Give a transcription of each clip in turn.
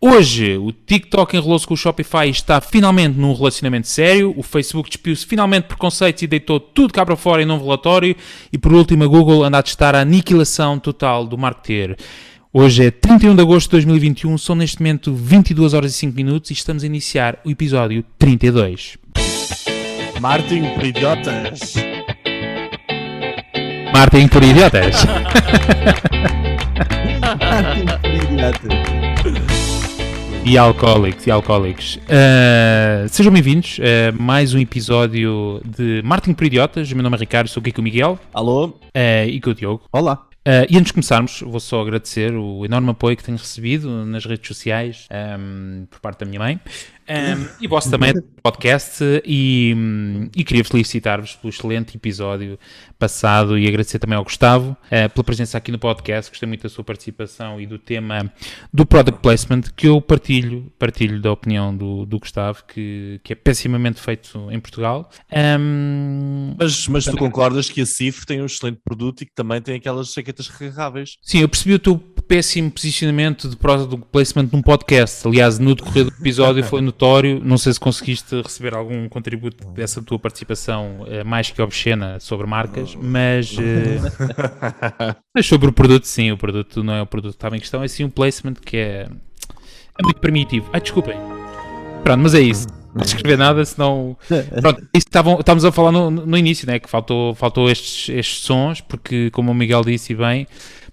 Hoje, o TikTok enrolou-se com o Shopify e está finalmente num relacionamento sério. O Facebook despiu-se finalmente de preconceitos e deitou tudo cá para fora em novo relatório. E por último, a Google anda a testar a aniquilação total do marketeer. Hoje é 31 de agosto de 2021, são neste momento 22 horas e 5 minutos e estamos a iniciar o episódio 32. Martin por idiotas. Martin por idiotas. e alcoólicos, e alcoólicos. Uh, sejam bem-vindos a mais um episódio de Martin por Idiotas. O meu nome é Ricardo, sou aqui com o Miguel. Alô? Uh, e com o Diogo. Olá. Uh, e antes de começarmos, vou só agradecer o enorme apoio que tenho recebido nas redes sociais um, por parte da minha mãe um, e vosso também podcast e, e queria felicitar-vos pelo excelente episódio passado e agradecer também ao Gustavo uh, pela presença aqui no podcast, gostei muito da sua participação e do tema do Product Placement que eu partilho, partilho da opinião do, do Gustavo que, que é pessimamente feito em Portugal. Um, mas, mas tu concordas que a CIF tem um excelente produto e que também tem aquelas jaquetas recarregáveis? Sim, eu percebi o teu péssimo posicionamento de Product Placement num podcast, aliás no decorrer do episódio foi notório, não sei se conseguiste receber algum contributo dessa tua participação uh, mais que obscena sobre marcas, mas, uh, mas sobre o produto, sim, o produto não é o produto que estava em questão, é sim um placement que é, é muito primitivo. Ai, desculpem. Pronto, mas é isso. Não escrever nada, senão. Pronto, isso estavam, estávamos a falar no, no início, né? Que faltou, faltou estes, estes sons, porque, como o Miguel disse bem,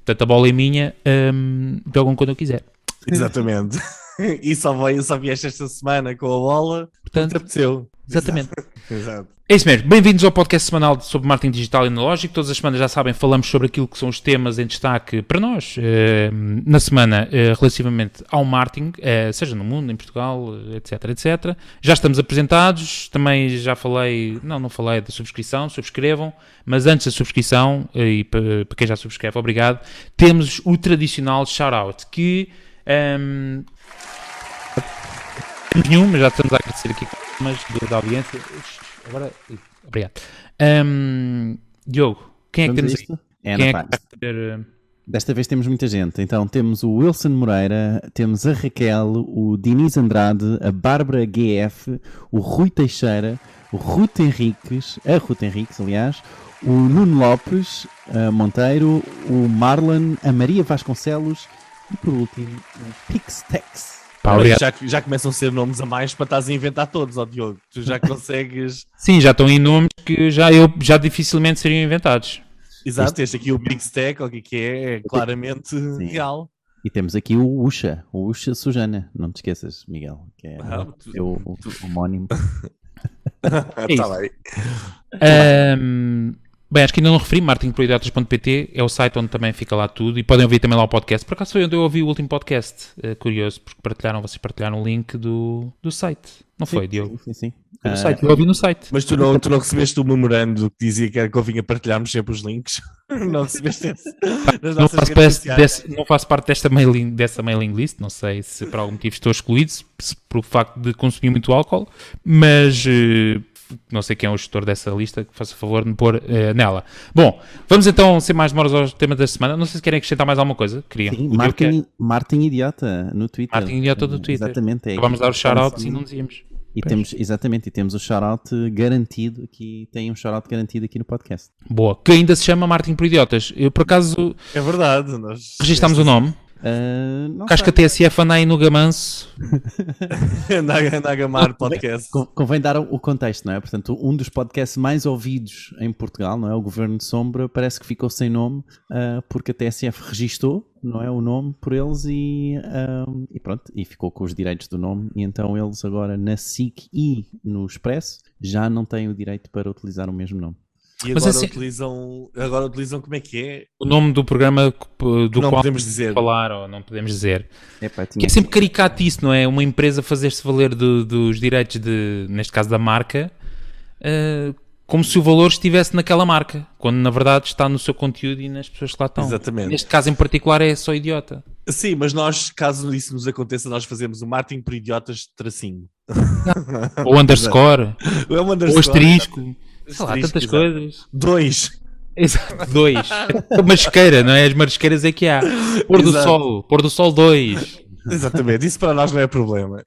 portanto a bola é minha, um, jogam quando eu quiser. Exatamente. E só, veio, só vieste esta semana com a bola, portanto, apeteceu. Exatamente. Exato. É isso mesmo. Bem-vindos ao podcast semanal sobre marketing digital e analógico. Todas as semanas, já sabem, falamos sobre aquilo que são os temas em destaque para nós eh, na semana eh, relativamente ao marketing, eh, seja no mundo, em Portugal, etc, etc. Já estamos apresentados. Também já falei, não, não falei da subscrição, subscrevam, mas antes da subscrição, e para, para quem já subscreve, obrigado, temos o tradicional shout-out que... Um, nenhum, mas já estamos a agradecer aqui mas da audiência. Agora, obrigado. Um, Diogo, quem é que temos aqui? É quem é que ter... Desta vez temos muita gente. Então temos o Wilson Moreira, temos a Raquel, o Diniz Andrade, a Bárbara GF, o Rui Teixeira, o Ruth Henriques, a Ruth Henriques, aliás, o Nuno Lopes a Monteiro, o Marlon, a Maria Vasconcelos e por último o Pixtex. Pá, já, já começam a ser nomes a mais para estás a inventar todos, ó Diogo. Tu já consegues. Sim, já estão em nomes que já, eu, já dificilmente seriam inventados. Exato, este aqui, o Big Stack, o que é, é claramente Sim. real. E temos aqui o Usha, o Usha Sujana, não te esqueças, Miguel, que é ah, tu, o, o, tu... o homónimo. Está bem. Um, Bem, acho que ainda não referi, marketingproidatas.pt é o site onde também fica lá tudo e podem ouvir também lá o podcast. Por acaso foi onde eu ouvi o último podcast, é curioso, porque partilharam, vocês partilharam o link do, do site. Não sim, foi, Diogo? Sim, sim. Foi uh, site, eu ouvi no site. Mas tu não, tu não recebeste o memorando que dizia que era que eu vinha partilharmos sempre os links? não recebeste esse? Não faço, desse, não faço, parte desta mailing, dessa mailing list, não sei se por algum motivo estou excluído, se, por facto de consumir muito álcool, mas... Uh, não sei quem é o gestor dessa lista, que faça favor de me pôr uh, nela. Bom, vamos então, sem mais demoras, ao tema da semana. Não sei se querem acrescentar mais alguma coisa. Queriam. Sim, Martin, Martin Idiota no Twitter. Martin Idiota do Twitter. Exatamente. É vamos dar o shout-out e não dizíamos. E temos, exatamente, e temos o shout-out garantido aqui, tem um shout-out garantido aqui no podcast. Boa, que ainda se chama Martin por Idiotas. Eu, por acaso... É verdade. Nós... Registámos o nome. Uh, acho que a TSF anda aí no Gamanço. na, Gamar podcast. Convém dar o contexto, não é? Portanto, um dos podcasts mais ouvidos em Portugal, não é? O Governo de Sombra, parece que ficou sem nome uh, porque a TSF registou, não é? O nome por eles e, uh, e pronto, e ficou com os direitos do nome. E então eles agora na SIC e no Expresso já não têm o direito para utilizar o mesmo nome. E agora, assim, utilizam, agora utilizam como é que é? O nome do programa do não qual podemos dizer. falar ou não podemos dizer. Epa, que é sempre caricato isso, não é? Uma empresa fazer-se valer do, dos direitos, de, neste caso da marca, uh, como se o valor estivesse naquela marca, quando na verdade está no seu conteúdo e nas pessoas que lá estão. Exatamente. Neste caso em particular é só idiota. Sim, mas nós, caso isso nos aconteça, nós fazemos o marketing por idiotas tracinho. ou underscore. ou, é um underscore. ou asterisco. Sei lá, tantas exato. coisas. Dois. Exato, dois. Masqueira, não é? As marisqueiras é que há. Pôr do sol, pôr do sol dois. Exatamente, isso para nós não é problema.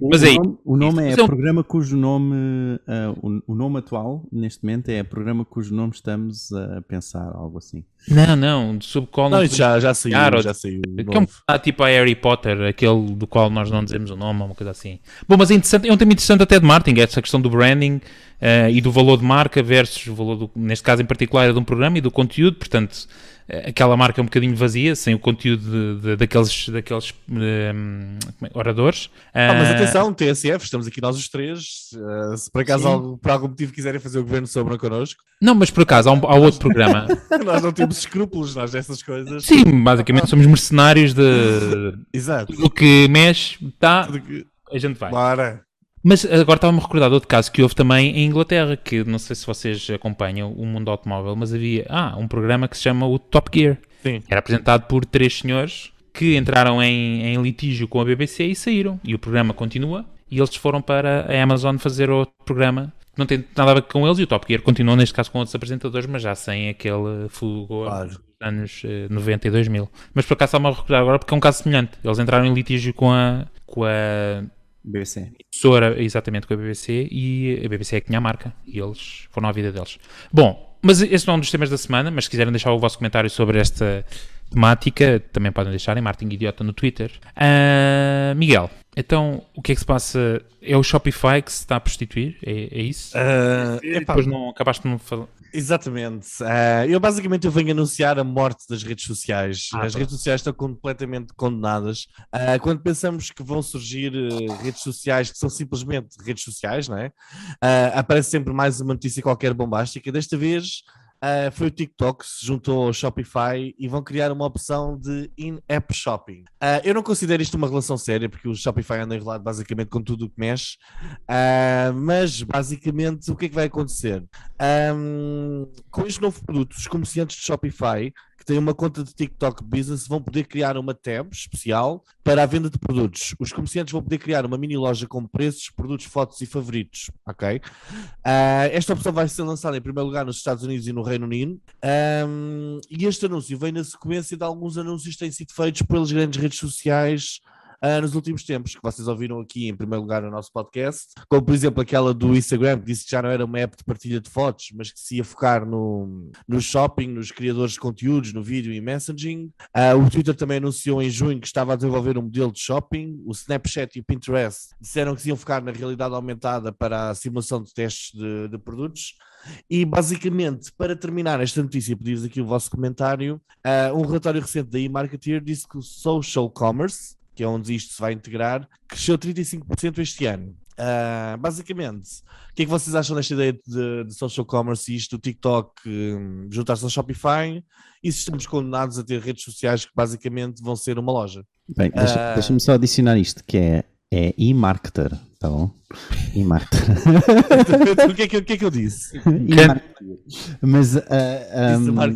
Mas aí, o nome, o nome é, é programa cujo nome, uh, o, o, nome atual, neste momento, é programa cujo nome estamos a pensar, algo assim. Não, não, sobre qual não, já, já saiu, já saiu. Que é um, ah, tipo a Harry Potter, aquele do qual nós não dizemos o nome, uma coisa assim. Bom, mas é, interessante, é um tema interessante até de marketing, essa questão do branding uh, e do valor de marca versus o valor, do, neste caso em particular, é de um programa e do conteúdo, portanto aquela marca é um bocadinho vazia, sem o conteúdo de, de, daqueles, daqueles um, é, oradores. Ah, mas atenção, TSF, estamos aqui nós os três. Uh, se por acaso algo, por algum motivo quiserem fazer o governo sobre connosco. Não, mas por acaso há, um, há outro programa. nós não temos escrúpulos, nós dessas coisas. Sim, basicamente somos mercenários de. Exato. Tudo que mexe, tá, que... a gente vai. Bora. Mas agora estava-me a recordar de outro caso que houve também em Inglaterra, que não sei se vocês acompanham o mundo automóvel, mas havia ah, um programa que se chama o Top Gear. Sim. Era apresentado por três senhores que entraram em, em litígio com a BBC e saíram. E o programa continua e eles foram para a Amazon fazer outro programa não tem nada a ver com eles e o Top Gear continuou neste caso com outros apresentadores, mas já sem aquele fulgor claro. dos anos eh, 90 e 2000. Mas por acaso estava a recordar agora porque é um caso semelhante. Eles entraram em litígio com a, com a BBC. Emissora, exatamente, com a BBC e a BBC é que tinha a marca e eles foram à vida deles. Bom, mas esse não é um dos temas da semana, mas se quiserem deixar o vosso comentário sobre esta temática, também podem deixar em Martin Idiota no Twitter. Uh, Miguel, então o que é que se passa? É o Shopify que se está a prostituir? É, é isso? Uh, depois não acabaste de me falar. Exatamente. Uh, eu basicamente eu venho anunciar a morte das redes sociais. Ah, As tá. redes sociais estão completamente condenadas. Uh, quando pensamos que vão surgir uh, redes sociais que são simplesmente redes sociais, não é? aparece sempre mais uma notícia qualquer bombástica. Desta vez Uh, foi o TikTok que se juntou ao Shopify e vão criar uma opção de in-app shopping. Uh, eu não considero isto uma relação séria, porque o Shopify anda enrolado basicamente com tudo o que mexe, uh, mas basicamente o que é que vai acontecer? Um, com este novo produto, os comerciantes de Shopify que têm uma conta de TikTok Business vão poder criar uma tab especial para a venda de produtos. Os comerciantes vão poder criar uma mini loja com preços, produtos, fotos e favoritos, ok? Uh, esta opção vai ser lançada em primeiro lugar nos Estados Unidos e no Reino Unido. Um, e este anúncio vem na sequência de alguns anúncios que têm sido feitos pelas grandes redes sociais uh, nos últimos tempos, que vocês ouviram aqui em primeiro lugar no nosso podcast, como por exemplo aquela do Instagram, que disse que já não era uma app de partilha de fotos, mas que se ia focar no, no shopping, nos criadores de conteúdos, no vídeo e messaging. Uh, o Twitter também anunciou em junho que estava a desenvolver um modelo de shopping. O Snapchat e o Pinterest disseram que se iam focar na realidade aumentada para a simulação de testes de, de produtos. E basicamente, para terminar esta notícia, pedis aqui o vosso comentário. Uh, um relatório recente da eMarketer disse que o social commerce, que é onde isto se vai integrar, cresceu 35% este ano. Uh, basicamente, o que é que vocês acham desta ideia de, de social commerce e isto do TikTok um, juntar-se ao Shopify? E se estamos condenados a ter redes sociais que basicamente vão ser uma loja? Bem, deixa-me uh, deixa só adicionar isto, que é, é e-marketer, tá bom? E Marta. o, que é que, o que é que eu disse? Mas uh, um, a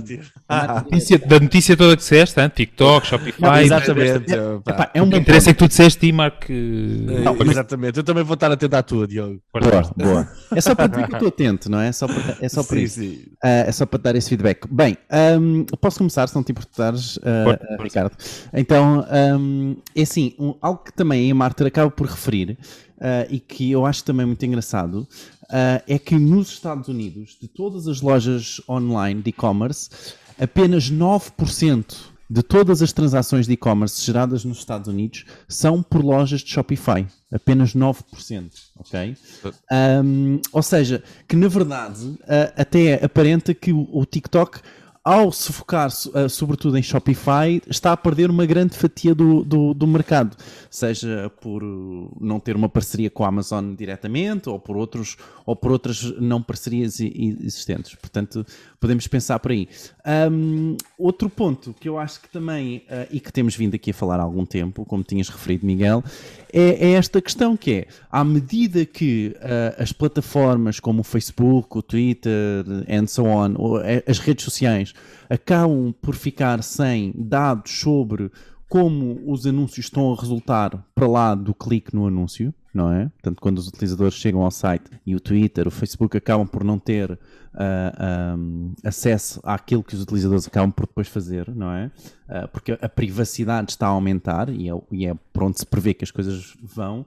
notícia, da notícia toda que disseste, hein? TikTok, Shopify. Não, exatamente. É, epá, é um o que interessa é que tu disseste e Mark. Não, mas... Exatamente. Eu também vou estar atento à tua, Diogo. Boa, boa. É só para dizer que eu estou atento, não é? É só para, é só para sim, isso. Sim. Uh, é só para dar esse feedback. Bem, um, posso começar, se não te importares, uh, Ricardo. Então, um, é assim, um, algo que também a Marta acaba por referir uh, e que eu acho também muito engraçado uh, é que nos Estados Unidos, de todas as lojas online de e-commerce, apenas 9% de todas as transações de e-commerce geradas nos Estados Unidos são por lojas de Shopify. Apenas 9%, ok? Um, ou seja, que na verdade uh, até aparenta que o, o TikTok ao se focar uh, sobretudo em Shopify, está a perder uma grande fatia do, do, do, mercado, seja por não ter uma parceria com a Amazon diretamente ou por, outros, ou por outras não parcerias existentes. Portanto, podemos pensar por aí. Um, outro ponto que eu acho que também, uh, e que temos vindo aqui a falar há algum tempo, como tinhas referido, Miguel, é, é esta questão que é, à medida que uh, as plataformas como o Facebook, o Twitter, and so on, as redes sociais, acabam por ficar sem dados sobre como os anúncios estão a resultar para lá do clique no anúncio, não é? Portanto, quando os utilizadores chegam ao site e o Twitter, o Facebook acabam por não ter uh, ah, um, acesso àquilo que os utilizadores acabam por depois fazer, não é? Uh, porque a privacidade está a aumentar e é, e é onde se prevê que as coisas vão.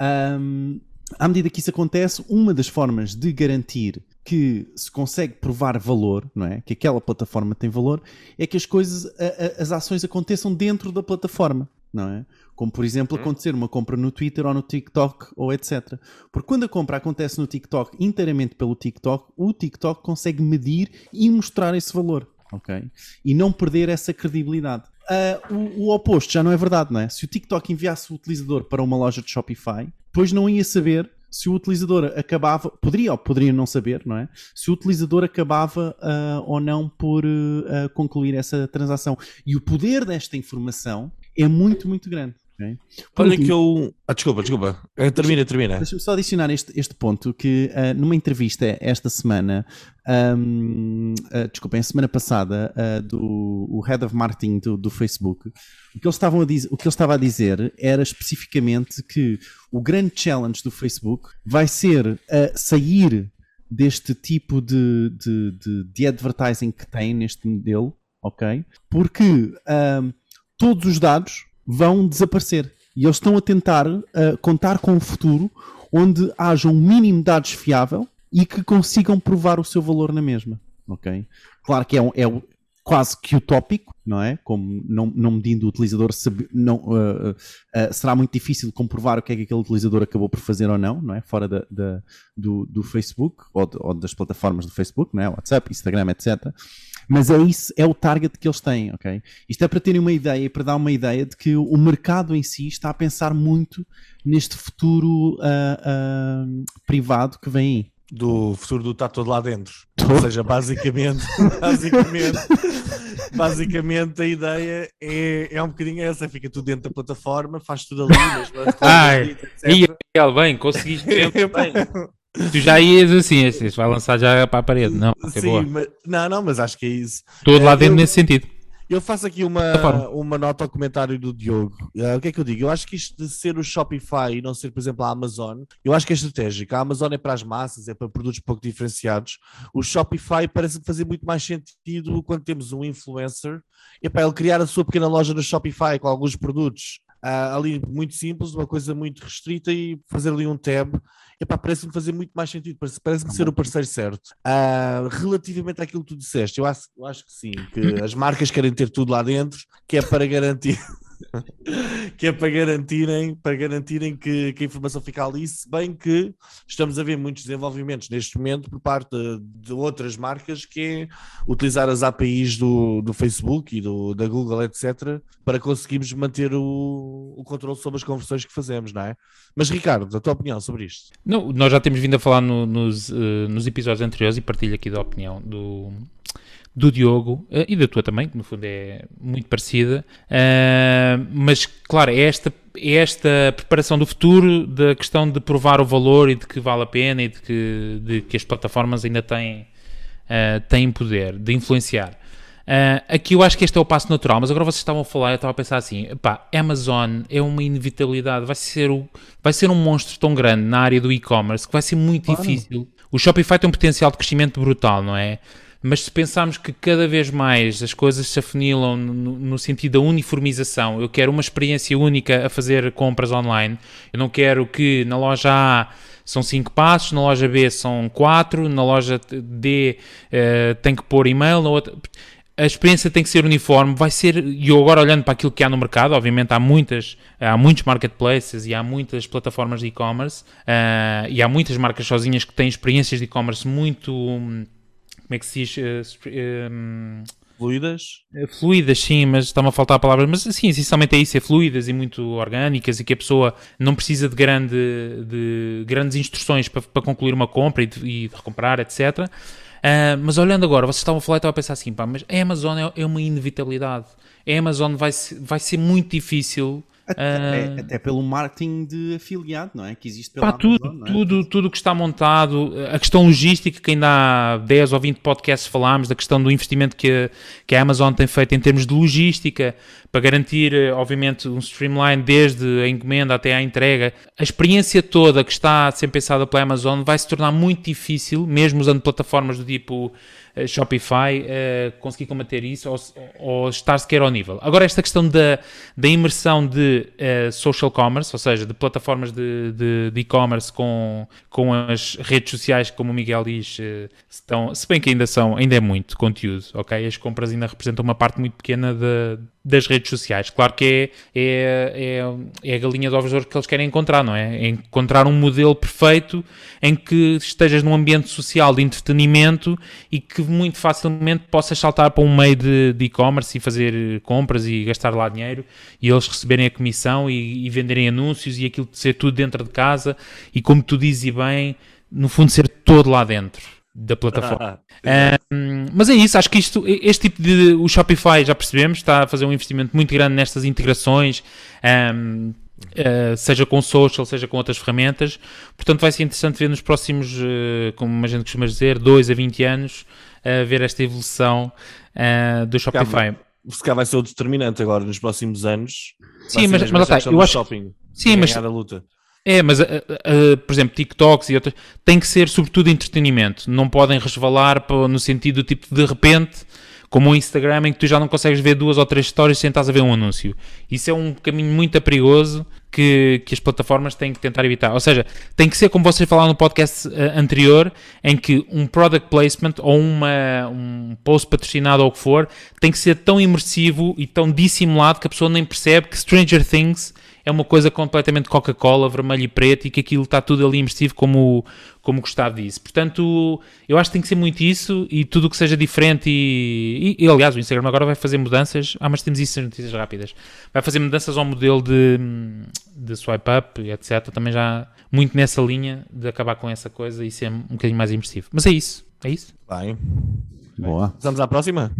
Um, à medida que isso acontece, uma das formas de garantir que se consegue provar valor, não é? Que aquela plataforma tem valor, é que as coisas, a, a, as ações aconteçam dentro da plataforma, não é? Como por exemplo uhum. acontecer uma compra no Twitter ou no TikTok ou etc. Porque quando a compra acontece no TikTok inteiramente pelo TikTok, o TikTok consegue medir e mostrar esse valor, ok? E não perder essa credibilidade. Uh, o, o, oposto já não é verdade, não é? Se o TikTok enviasse o utilizador para uma loja de Shopify, depois não ia saber se o utilizador acabava, poderia ou poderia não saber, não é? Se o utilizador acabava uh, ou não por uh, concluir essa transação. E o poder desta informação é muito, muito grande. Okay? Olha último, que eu. Ah, desculpa, desculpa. Eh, termina, termina. Deixa-me só adicionar este, este ponto: que uh, numa entrevista esta semana, um, uh, desculpa, a semana passada, uh, do o Head of Marketing do, do Facebook, o que, eles estavam a dizer, o que ele estava a dizer era especificamente que o grande challenge do Facebook vai ser sair deste tipo de, de, de, de, advertising que tem neste modelo, ok? Porque todos os dados vão desaparecer. E eles estão a tentar uh, contar com um futuro onde haja um mínimo de dados fiável e que consigam provar o seu valor na mesma. Ok? Claro que é, um, é quase que utópico, não é? Como não, não medindo o utilizador, sabe, não, uh, uh, será muito difícil comprovar o que é que aquele utilizador acabou por fazer ou não, não é? Fora da, da do, do, Facebook ou, de, ou, das plataformas do Facebook, não é? WhatsApp, Instagram, etc. Mas é isso, é o target que eles têm, ok? Isto é para terem uma ideia, para dar uma ideia de que o mercado em si está a pensar muito neste futuro uh, uh, privado que vem aí. Do futuro do está todo lá dentro. Ou seja, basicamente, basicamente, basicamente a ideia é, é um bocadinho essa, fica tudo dentro da plataforma, faz tudo ali, mas Ai, e bem, conseguiste bem. Tu já ias assim, assim, vai lançar já para a parede, não? É Sim, mas, não, não, mas acho que é isso. Todo lá dentro eu, nesse sentido. Eu faço aqui uma, uma nota ao comentário do Diogo. Uh, o que é que eu digo? Eu acho que isto de ser o Shopify e não ser, por exemplo, a Amazon, eu acho que é estratégico. A Amazon é para as massas, é para produtos pouco diferenciados. O Shopify parece fazer muito mais sentido quando temos um influencer e para ele criar a sua pequena loja no Shopify com alguns produtos uh, ali muito simples, uma coisa muito restrita e fazer ali um tab epá, parece-me fazer muito mais sentido, parece-me ser o parceiro certo. Uh, relativamente àquilo que tu disseste, eu acho, eu acho que sim, que as marcas querem ter tudo lá dentro, que é para garantir. Que é para garantirem, para garantirem que, que, a informação fica ali, se bem que estamos a ver muitos desenvolvimentos neste momento por parte de, outras marcas que é utilizar as APIs do, do Facebook e do, da Google, etc., para conseguirmos manter o, o controle sobre as conversões que fazemos, não é? Mas Ricardo, a tua opinião sobre isto? Não, nós já temos vindo a falar no, nos, uh, nos episódios anteriores e partilho aqui da opinião do do Diogo uh, e da tua também, que no fundo é muito parecida, uh, mas claro, é esta, é esta preparação do futuro da questão de provar o valor e de que vale a pena e de que, de que as plataformas ainda têm, uh, têm poder de influenciar. Uh, aqui eu acho que este é o passo natural, mas agora vocês estavam a falar, eu estava a pensar assim, pá, Amazon é uma inevitabilidade, vai ser, o, vai ser um monstro tão grande na área do e-commerce que vai ser muito claro. difícil. O Shopify tem um potencial de crescimento brutal, não é? Mas se pensarmos que cada vez mais as coisas se afunilam no, no, sentido da uniformização, eu quero uma experiência única a fazer compras online, eu não quero que na loja A são 5 passos, na loja B são 4, na loja D uh, tem que pôr e-mail, na outra. A experiência tem que ser uniforme, vai ser, e eu agora olhando para aquilo que há no mercado, obviamente há muitas, há muitos marketplaces e há muitas plataformas de e-commerce, uh, e há muitas marcas sozinhas que têm experiências de e-commerce muito como é que se diz? Um, fluidas? Eh, fluidas, sim, mas está-me a faltar a palavra. Mas sim, essencialmente é isso, é fluidas e muito orgânicas e que a pessoa não precisa de, grande, de grandes instruções para, para concluir uma compra e de, e de recomprar, etc. Uh, mas olhando agora, vocês estavam a falar e estava a pensar assim, pá, mas a Amazon é, é uma inevitabilidade. A Amazon vai, vai ser muito difícil Até, uh, até, pelo marketing de afiliado, não é? Que existe pela pá, tudo, Amazon, é? tudo, tudo que está montado, a questão logística, que ainda há 10 ou 20 podcasts falámos, da questão do investimento que a, que a Amazon tem feito em termos de logística, para garantir, eh, obviamente, um streamline desde a encomenda até à entrega. A experiência toda que está a ser pensada pela Amazon vai se tornar muito difícil, mesmo usando plataformas do tipo eh, Shopify uh, conseguir combater isso ou, ou estar sequer ao nível. Agora, esta questão da, da imersão de uh, social commerce, ou seja, de plataformas de e-commerce com, com as redes sociais, como o Miguel diz, estão, se bem que ainda são, ainda é muito conteúdo, ok? As compras ainda representam uma parte muito pequena de, das redes sociais. Claro que é, é, é, é a galinha de ovos de ouro que eles querem encontrar, não é? é? Encontrar um modelo perfeito em que estejas num ambiente social de entretenimento e que muito facilmente possas saltar para um meio de e-commerce e fazer compras e gastar lá dinheiro e eles receberem a comissão e, e venderem anúncios e aquilo ser tudo dentro de casa e como tu dizes bem, no fundo ser todo lá dentro da plataforma. um, mas é isso, acho que isto, este tipo de. O Shopify, já percebemos, está a fazer um investimento muito grande nestas integrações, um, uh, seja com social, seja com outras ferramentas. Portanto, vai ser interessante ver nos próximos, uh, como a gente costuma dizer, 2 a 20 anos, uh, ver esta evolução do Shopify. Se calhar vai ser o determinante agora nos próximos anos. Sim, mas, mas, mas eu acho. Shopping, sim, mas. Luta. É, mas, uh, uh, por exemplo, TikToks e outras, tem que ser sobretudo entretenimento. Não podem resvalar no sentido tipo, de repente, como o Instagram, em que tu já não consegues ver duas ou três histórias sem estás a ver um anúncio. Isso é um caminho muito perigoso que, que as plataformas têm que tentar evitar. Ou seja, tem que ser como vocês falaram no podcast uh, anterior, em que um product placement ou uma, um post patrocinado ou o que for, tem que ser tão imersivo e tão dissimulado que a pessoa nem percebe que Stranger Things é uma coisa completamente Coca-Cola, vermelho e preto, e que aquilo está tudo ali imersivo, como, como o Gustavo disse. Portanto, eu acho que tem que ser muito isso, e tudo o que seja diferente, e, e, e, aliás, o Instagram agora vai fazer mudanças, ah, mas temos isso nas notícias rápidas, vai fazer mudanças ao modelo de, de swipe up, etc. Também já muito nessa linha de acabar com essa coisa e ser um bocadinho mais imersivo. Mas é isso, é isso. Bem. Boa. Vamos à próxima?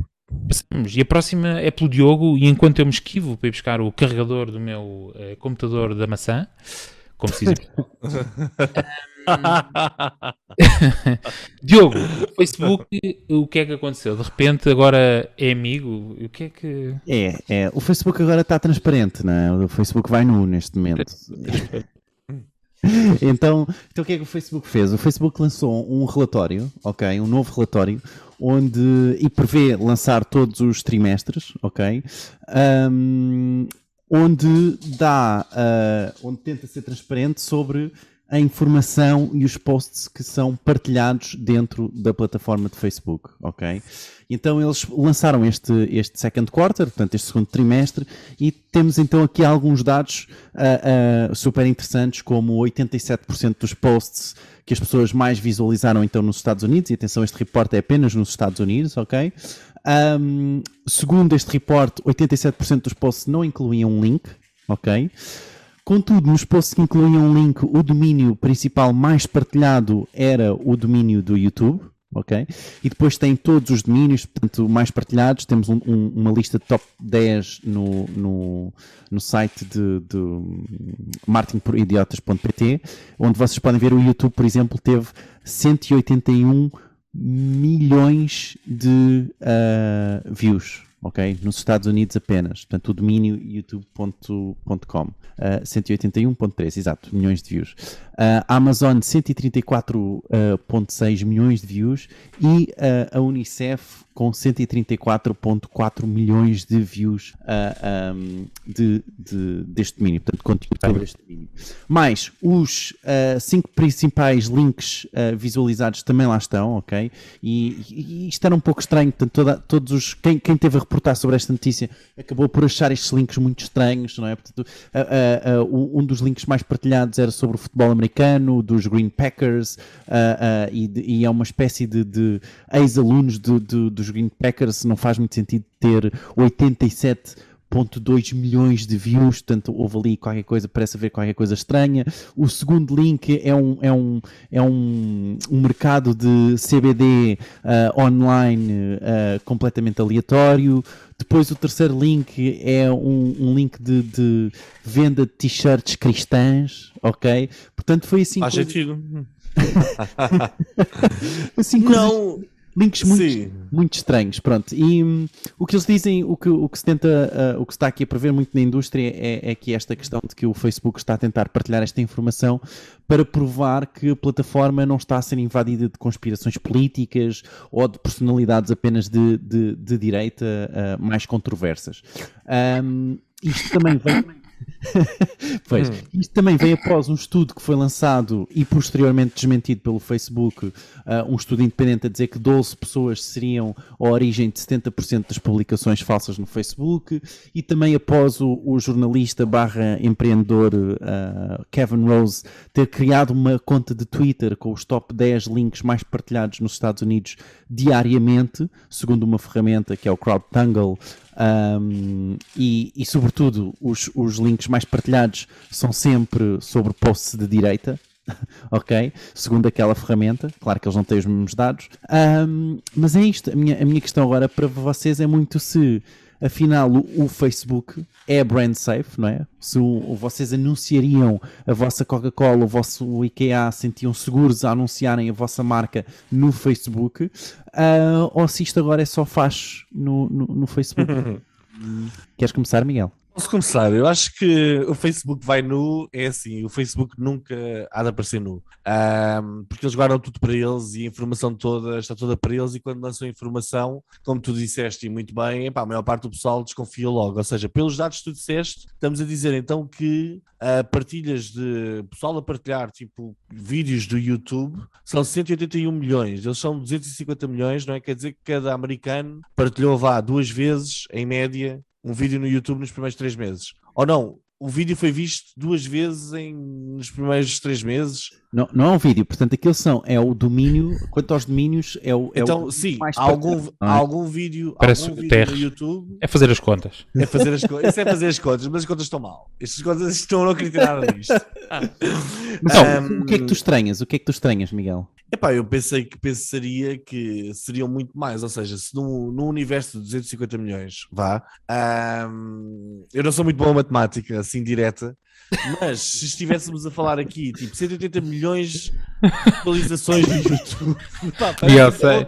Passamos. E a próxima é pelo Diogo, e enquanto eu me esquivo para ir buscar o carregador do meu uh, computador da maçã, como se diz. Diogo, o Facebook, o que é que aconteceu? De repente agora é amigo? O que é que. É, é. o Facebook agora está transparente, não é? O Facebook vai nu neste momento. então, então o que é que o Facebook fez? O Facebook lançou um relatório, ok? Um novo relatório, onde e prevê lançar todos os trimestres, ok? Um, onde dá, uh, onde tenta ser transparente sobre a informação e os posts que são partilhados dentro da plataforma de Facebook, ok? Então eles lançaram este, este second quarter, portanto este segundo trimestre, e temos então aqui alguns dados uh, uh, super interessantes, como 87% dos posts que as pessoas mais visualizaram então nos Estados Unidos, e atenção, este reporte é apenas nos Estados Unidos, ok? Um, segundo este reporte, 87% dos posts não incluíam um link, ok? Contudo, nos posts que incluíam um link, o domínio principal mais partilhado era o domínio do YouTube, ok? E depois tem todos os domínios, portanto, mais partilhados. Temos um, um, uma lista de top 10 no, no, no site de, de onde vocês podem ver o YouTube, por exemplo, teve 181 milhões de uh, views ok? Nos Estados Unidos apenas. Portanto, o domínio youtube.com. Uh, 181.3, exato, milhões de views. Uh, Amazon 134.6 uh, milhões de views e uh, a Unicef com 134.4 milhões de views uh, um, de, de, deste domínio, portanto, conteúdo sobre este domínio. Mais, os uh, cinco principais links uh, visualizados também lá estão, ok? E, e, isto era um pouco estranho, portanto, toda, todos os, quem, quem teve a reportar sobre esta notícia acabou por achar estes links muito estranhos, não é? Portanto, um dos links mais partilhados era sobre o futebol americano, dos Green Packers, e, e, é uma espécie de, de ex-alunos dos Green Packers, não faz muito sentido ter 87 1.2 milhões de views, portanto houve ali qualquer coisa, parece haver qualquer coisa estranha. O segundo link é um, é um, é um, um mercado de CBD uh, online uh, completamente aleatório. Depois o terceiro link é um, um link de, de, venda de t-shirts cristãs, ok? Portanto foi assim. Faz coisa... sentido. assim, não. Links muito, muito estranhos, pronto. E um, o que eles dizem, o que, o que se tenta, uh, o que está aqui a prever muito na indústria é, é que esta questão de que o Facebook está a tentar partilhar esta informação para provar que a plataforma não está a ser invadida de conspirações políticas ou de personalidades apenas de, de, de direita uh, mais controversas. Um, isto também vem pois, hum. isto também vem após um estudo que foi lançado e posteriormente desmentido pelo Facebook, uh, um estudo independente a dizer que 12 pessoas seriam a origem de 70% das publicações falsas no Facebook, e também após o, o jornalista barra empreendedor uh, Kevin Rose ter criado uma conta de Twitter com os top 10 links mais partilhados nos Estados Unidos diariamente, segundo uma ferramenta que é o CrowdTangle, um, e, e, sobretudo, os, os links mais partilhados são sempre sobre posts de direita, ok? Segundo aquela ferramenta, claro que eles não têm os mesmos dados, um, mas é isto. A minha, a minha questão agora para vocês é muito se afinal o, o, Facebook é brand safe, não é? Se o, vocês anunciariam a vossa Coca-Cola, o vosso IKEA, sentiam seguros a anunciarem a vossa marca no Facebook, uh, ou se isto agora é só faz no, no, no Facebook. Queres começar, Miguel? Posso começar? Eu acho que o Facebook vai nu, é assim, o Facebook nunca há de aparecer nu, um, porque eles guardam tudo para eles e a informação toda está toda para eles e quando lançam a informação, como tu disseste e muito bem, epá, a maior parte do pessoal desconfia logo, ou seja, pelos dados que tu disseste, estamos a dizer então que uh, partilhas de pessoal a partilhar, tipo, vídeos do YouTube, são 181 milhões, eles são 250 milhões, não é? Quer dizer que cada americano partilhou, vá, duas vezes, em média, um vídeo no YouTube nos primeiros três meses. Ou não, o vídeo foi visto duas vezes em, nos primeiros três meses. Não, não é um vídeo, portanto, aquilo são, é o domínio, quanto aos domínios, é o. É então, o sim, há algum, é? algum vídeo, Parece algum vídeo no YouTube. É fazer as contas. É fazer as contas. Isso é fazer as contas, mas as contas estão mal. Estas contas estão a não acreditar nada nisto. Então, um, o que é que tu estranhas? O que é que tu estranhas, Miguel? Epá, eu pensei que pensaria que seriam muito mais, ou seja, se no, no universo de 250 milhões, vá, um, eu não sou muito bom a matemática, assim direta, mas se estivéssemos a falar aqui, tipo, 180 milhões de atualizações no YouTube, pá, eu sei.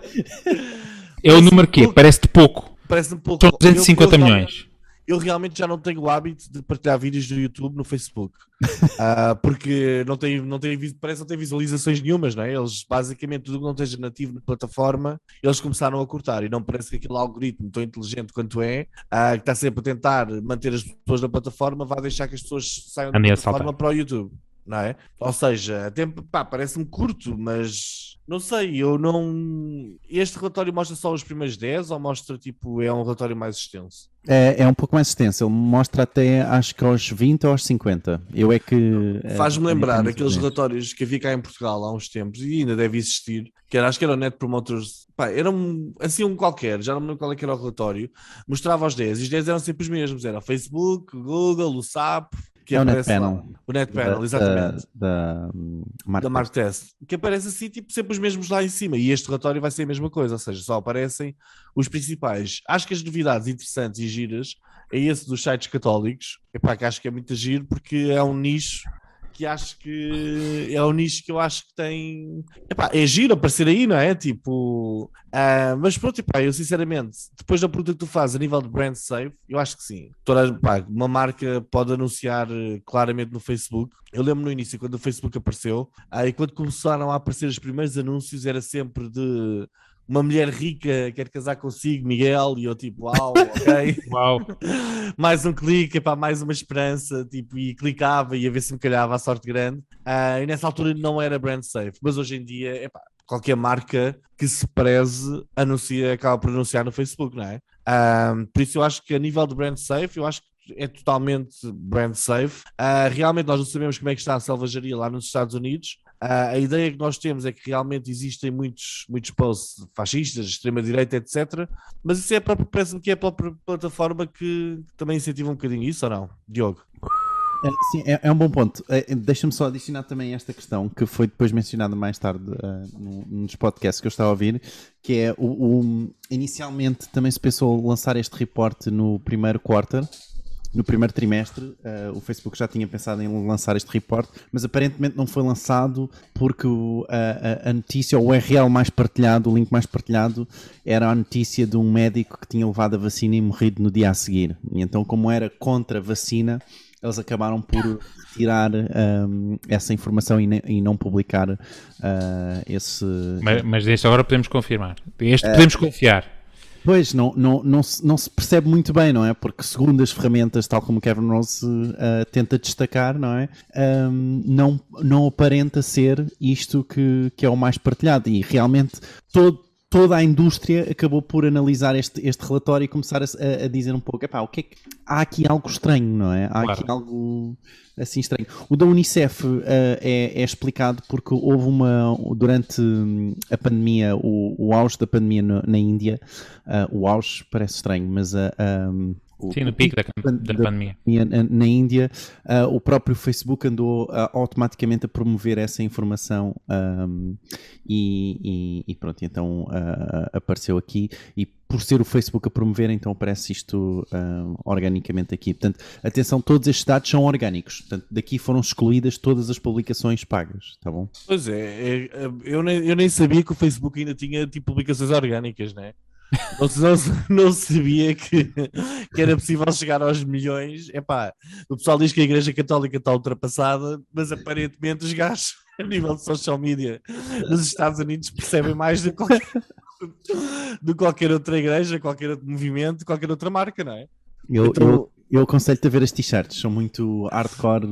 É o número quê? Parece-te pouco. Parece-me pouco. São 250 eu, eu, milhões eu realmente já não tenho o hábito de partilhar vídeos do YouTube no Facebook. uh, porque não tem, não tem, parece que não tem visualizações nenhumas, não é? Eles basicamente tudo que não esteja nativo na plataforma, eles começaram a cortar e não parece que aquele algoritmo tão inteligente quanto é, uh, que está sempre a tentar manter as pessoas na plataforma, vai deixar que as pessoas saiam da plataforma para o YouTube não é? Ou seja, tempo, pá, parece-me curto, mas não sei, eu não. Este relatório mostra só os primeiros 10 ou mostra tipo, é um relatório mais extenso? É, é um pouco mais extenso, ele mostra até acho que aos 20 ou aos 50. Eu é que. É, Faz-me lembrar aqueles relatórios que havia cá em Portugal há uns tempos e ainda deve existir, que era, acho que era o Net Promoters, pá, era um, assim um qualquer, já não me lembro qual é era o relatório, mostrava os 10 e os 10 eram sempre os mesmos, era o Facebook, o Google, o SAP, que é o NetPanel. O NetPanel, exatamente. Da, da, da Mark Test. Que aparece assim, tipo, sempre os mesmos lá em cima. E este relatório vai ser a mesma coisa, ou seja, só aparecem os principais. Acho que as novidades interessantes e giras é esse dos sites católicos. Epá, que acho que é muito giro porque é um nicho que acho que é o nicho que eu acho que tem. Epá, é giro aparecer aí, não é? Tipo. Uh, mas pronto, epá, eu sinceramente, depois da pergunta que tu fazes a nível de brand safe, eu acho que sim. Toda, epá, uma marca pode anunciar eh, claramente no Facebook. Eu lembro no início, quando o Facebook apareceu, aí uh, quando começaram a aparecer os primeiros anúncios, era sempre de uma mulher rica quer casar consigo, Miguel, e eu tipo, uau, ok. uau. mais um clique, para mais uma esperança, tipo, e clicava e a ver se me calhava a sorte grande. Uh, e nessa altura não era brand safe, mas hoje em dia, epá, qualquer marca que se preze anuncia, acaba por anunciar no Facebook, não é? Uh, por isso eu acho que a nível de brand safe, eu acho que é totalmente brand safe. Uh, realmente nós não sabemos como é que está a selvageria lá nos Estados Unidos, a ideia que nós temos é que realmente existem muitos, muitos posts fascistas, extrema-direita, etc. Mas isso é parece-me que é a própria plataforma que também incentiva um bocadinho isso, ou não? Diogo? É, sim, é, é, um bom ponto. É, Deixa-me só adicionar também esta questão que foi depois mencionada mais tarde uh, nos podcasts que eu estava a ouvir, que é o, o, inicialmente também se pensou lançar este reporte no primeiro quarter, no primeiro trimestre. Uh, o Facebook já tinha pensado em lançar este reporte, mas aparentemente não foi lançado porque o, a, a, notícia, ou o URL mais partilhado, o link mais partilhado, era a notícia de um médico que tinha levado a vacina e morrido no dia a seguir. E então, como era contra a vacina eles acabaram por tirar um, essa informação e, ne, e não publicar uh, esse. Mas, mas deste agora podemos confirmar. Este uh, podemos confiar. Pois, não, não, não, se, não se percebe muito bem, não é? Porque segundo as ferramentas, tal como Kevin Rose uh, tenta destacar, não é? Um, não, não aparenta ser isto que, que é o mais partilhado. E realmente todo, toda a indústria acabou por analisar este, este relatório e começar a, a dizer um pouco, epá, o que é que há aqui algo estranho, não é? Há claro. aqui algo assim estranho. O da Unicef uh, é, é, explicado porque houve uma durante a pandemia, o, o auge da pandemia no, na Índia, uh, o auge parece estranho, mas a um, Sim, no pico da, da, da pandemia. Na, na Índia, uh, o próprio Facebook andou uh, automaticamente a promover essa informação um, e, e, e, pronto, então uh, apareceu aqui e por ser o Facebook a promover, então aparece isto organicamente aqui. Portanto, atenção, todos estes dados são orgânicos. Portanto, daqui foram excluídas todas as publicações pagas, tá bom? Pois é, é eu, nem, eu nem sabia que o Facebook ainda tinha tipo publicações orgânicas, né? Não, não, não sabia que, que era possível chegar aos milhões. Epá, o pessoal diz que a Igreja Católica está ultrapassada, mas aparentemente os gajos, a nível de social media nos Estados Unidos, percebem mais do que qualquer, do qualquer outra igreja, qualquer outro movimento, qualquer outra marca, não é? Eu, então... eu, eu aconselho-te a ver as t-shirts, são muito hardcore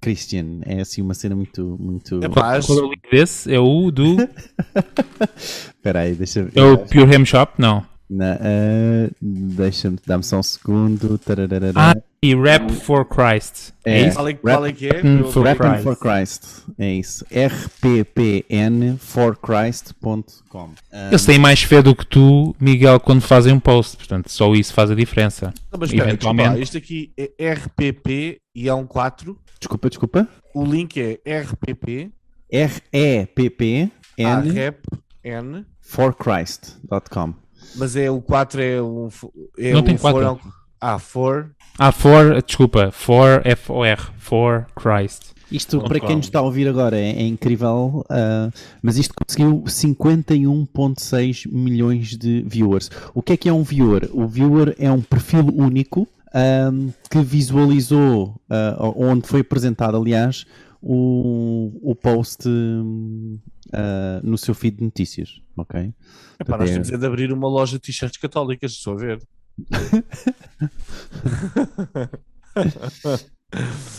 Christian. É assim uma cena muito. muito... É pá, qual é o link desse? É o do. Espera aí, deixa ver. É o Pure Ham Shop? Não. uh, Deixa-me, dá-me só um segundo. Tararara. Ah, e Rap for Christ. É, é isso? Qual é, qual é que é? For Rapping for Christ. É isso. rppnforchrist.com. Um, Eles têm mais fé do que tu, Miguel, quando fazem um post. Portanto, só isso faz a diferença. Não, mas espera, Eventualmente... Desculpa, isto aqui é RPP e é um 4. Desculpa, desculpa. O link é RPP. R-E-P-P. N. Rap N. forchrist.com. Mas é o 4 é um. É Não tem 4. É um, ah, for. Ah, for, desculpa, for F-O-R, for Christ. Isto, para quem nos está a ouvir agora, é, é incrível, uh, mas isto conseguiu 51,6 milhões de viewers. O que é que é um viewer? O viewer é um perfil único um, que visualizou, uh, onde foi apresentado, aliás, o, o post uh, no seu feed de notícias. Ok? Epá, nós temos é de abrir uma loja de t-shirts católicas, estou a ver.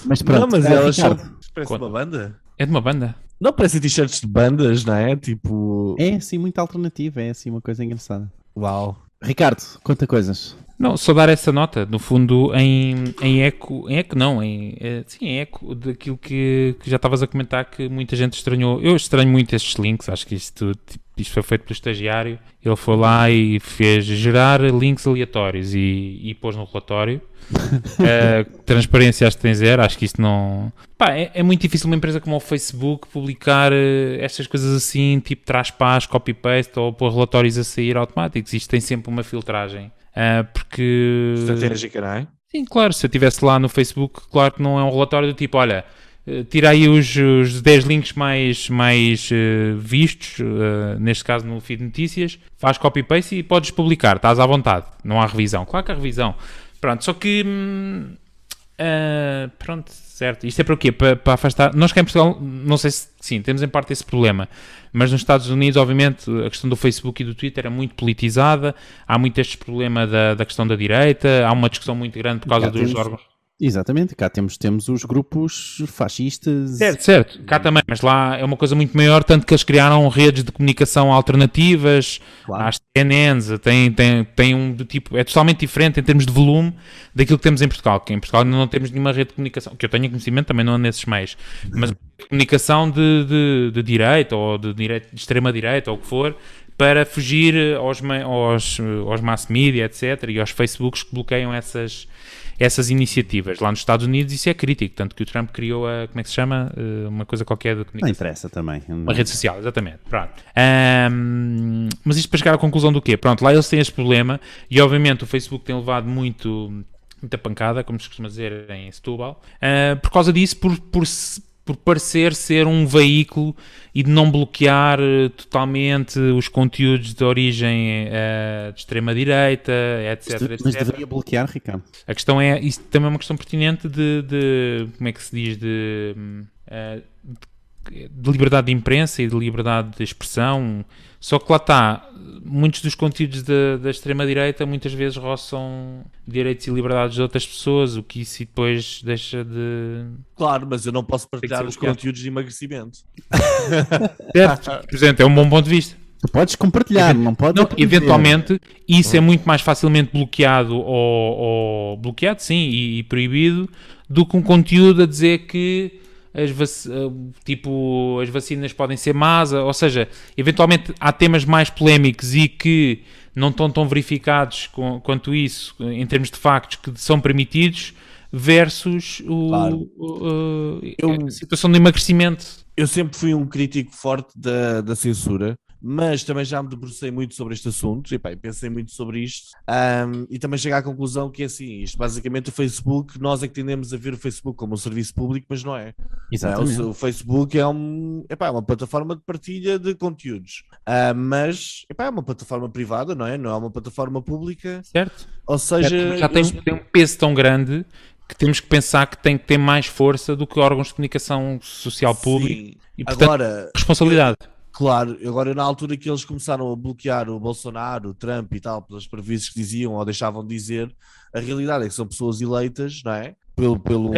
Mas pronto, não, mas é, elas são. Parece uma banda. É de uma banda. Não parece t-shirts de bandas, não é? Tipo. É assim, muito alternativa, é assim uma coisa engraçada. Uau. Ricardo, conta coisas. Não, só dar essa nota, no fundo, em, em eco, em eco não, em, é, sim, em eco daquilo que, que já estavas a comentar que muita gente estranhou. Eu estranho muito estes links, acho que isto, tipo, isto foi feito pelo estagiário. Ele foi lá e fez gerar links aleatórios e, e pôs no relatório. uh, transparência acho que tem zero, acho que isto não. Pá, é, é, muito difícil uma empresa como o Facebook publicar uh, estas coisas assim, tipo traz paz, copy-paste ou pôr relatórios a sair automáticos. Isto tem sempre uma filtragem. Uh, porque. Estratégica, não é? Sim, claro. Se eu estivesse lá no Facebook, claro que não é um relatório do tipo: olha, tira aí os, os 10 links mais, mais uh, vistos, uh, neste caso no feed de notícias, faz copy-paste e podes publicar, estás à vontade, não há revisão. Claro que há revisão. Pronto, só que. Uh, pronto, certo. Isto é para o quê? Para, para afastar. Nós cá em Portugal, não sei se sim, temos em parte esse problema, mas nos Estados Unidos, obviamente, a questão do Facebook e do Twitter é muito politizada. Há muito este problema da, da questão da direita, há uma discussão muito grande por causa Já dos órgãos. Exatamente, cá temos, temos os grupos fascistas. Certo, certo, cá também, mas lá é uma coisa muito maior, tanto que eles criaram redes de comunicação alternativas, claro. às TNNs, tem, tem, tem um do tipo, é totalmente diferente em termos de volume daquilo que temos em Portugal, que em Portugal não temos nenhuma rede de comunicação, que eu tenha conhecimento também não é nesses meios, mas comunicação de, de, de direita ou de, direita, de extrema direita ou o que for, para fugir aos, aos, aos mass media, etc., e aos Facebooks que bloqueiam essas essas iniciativas. Lá nos Estados Unidos isso é crítico, tanto que o Trump criou a, como é que se chama? Uh, uma coisa qualquer de comunicação. Não interessa também. Uma rede social, exatamente. Pronto. Um, mas isto para chegar à conclusão do quê? Pronto, lá eles têm este problema e obviamente o Facebook tem levado muito muita pancada, como se costuma dizer em Setúbal, uh, por causa disso, por, por, por parecer ser um veículo e de não bloquear uh, totalmente os conteúdos de origem uh, de extrema-direita, etc, etc. Mas deveria bloquear, Ricardo? A questão é, isso também é uma questão pertinente de, de como é que se diz, de, uh, de liberdade de imprensa e de liberdade de expressão, só que lá está, muitos dos conteúdos da, da extrema-direita muitas vezes roçam direitos e liberdades de outras pessoas, o que isso depois deixa de. Claro, mas eu não posso partilhar os conteúdos de emagrecimento. certo, exemplo, é um bom ponto de vista. Tu podes compartilhar, não podes. Não, eventualmente, isso é muito mais facilmente bloqueado ou, ou bloqueado, sim, e, e proibido do que um conteúdo a dizer que as vac... Eh, tipo, as vacinas podem ser más, ou seja, eventualmente há temas mais polémicos e que não estão tão verificados com, quanto isso, em termos de factos, que são permitidos, versus o, claro. o, eu, a situação de emagrecimento. Eu sempre fui um crítico forte da, da censura mas também já me debrucei muito sobre este assunto e pá, pensei muito sobre isto um, e também cheguei à conclusão que é assim, isto basicamente o Facebook, nós é que tendemos a ver o Facebook como um serviço público, mas não é. Exatamente. o, o, Facebook é, um, epá, é uma plataforma de partilha de conteúdos, uh, mas epá, é uma plataforma privada, não é? Não é uma plataforma pública. Certo. Ou seja... Certo. Já tem, eles... tem um peso tão grande que temos que pensar que tem que ter mais força do que órgãos de comunicação social público Sim. e, portanto, Agora, responsabilidade. Eu Claro, agora na altura que eles começaram a bloquear o Bolsonaro, o Trump e tal, pelas previsões que diziam ou deixavam de dizer, a realidade é que são pessoas eleitas, não é? Pelo, pelo,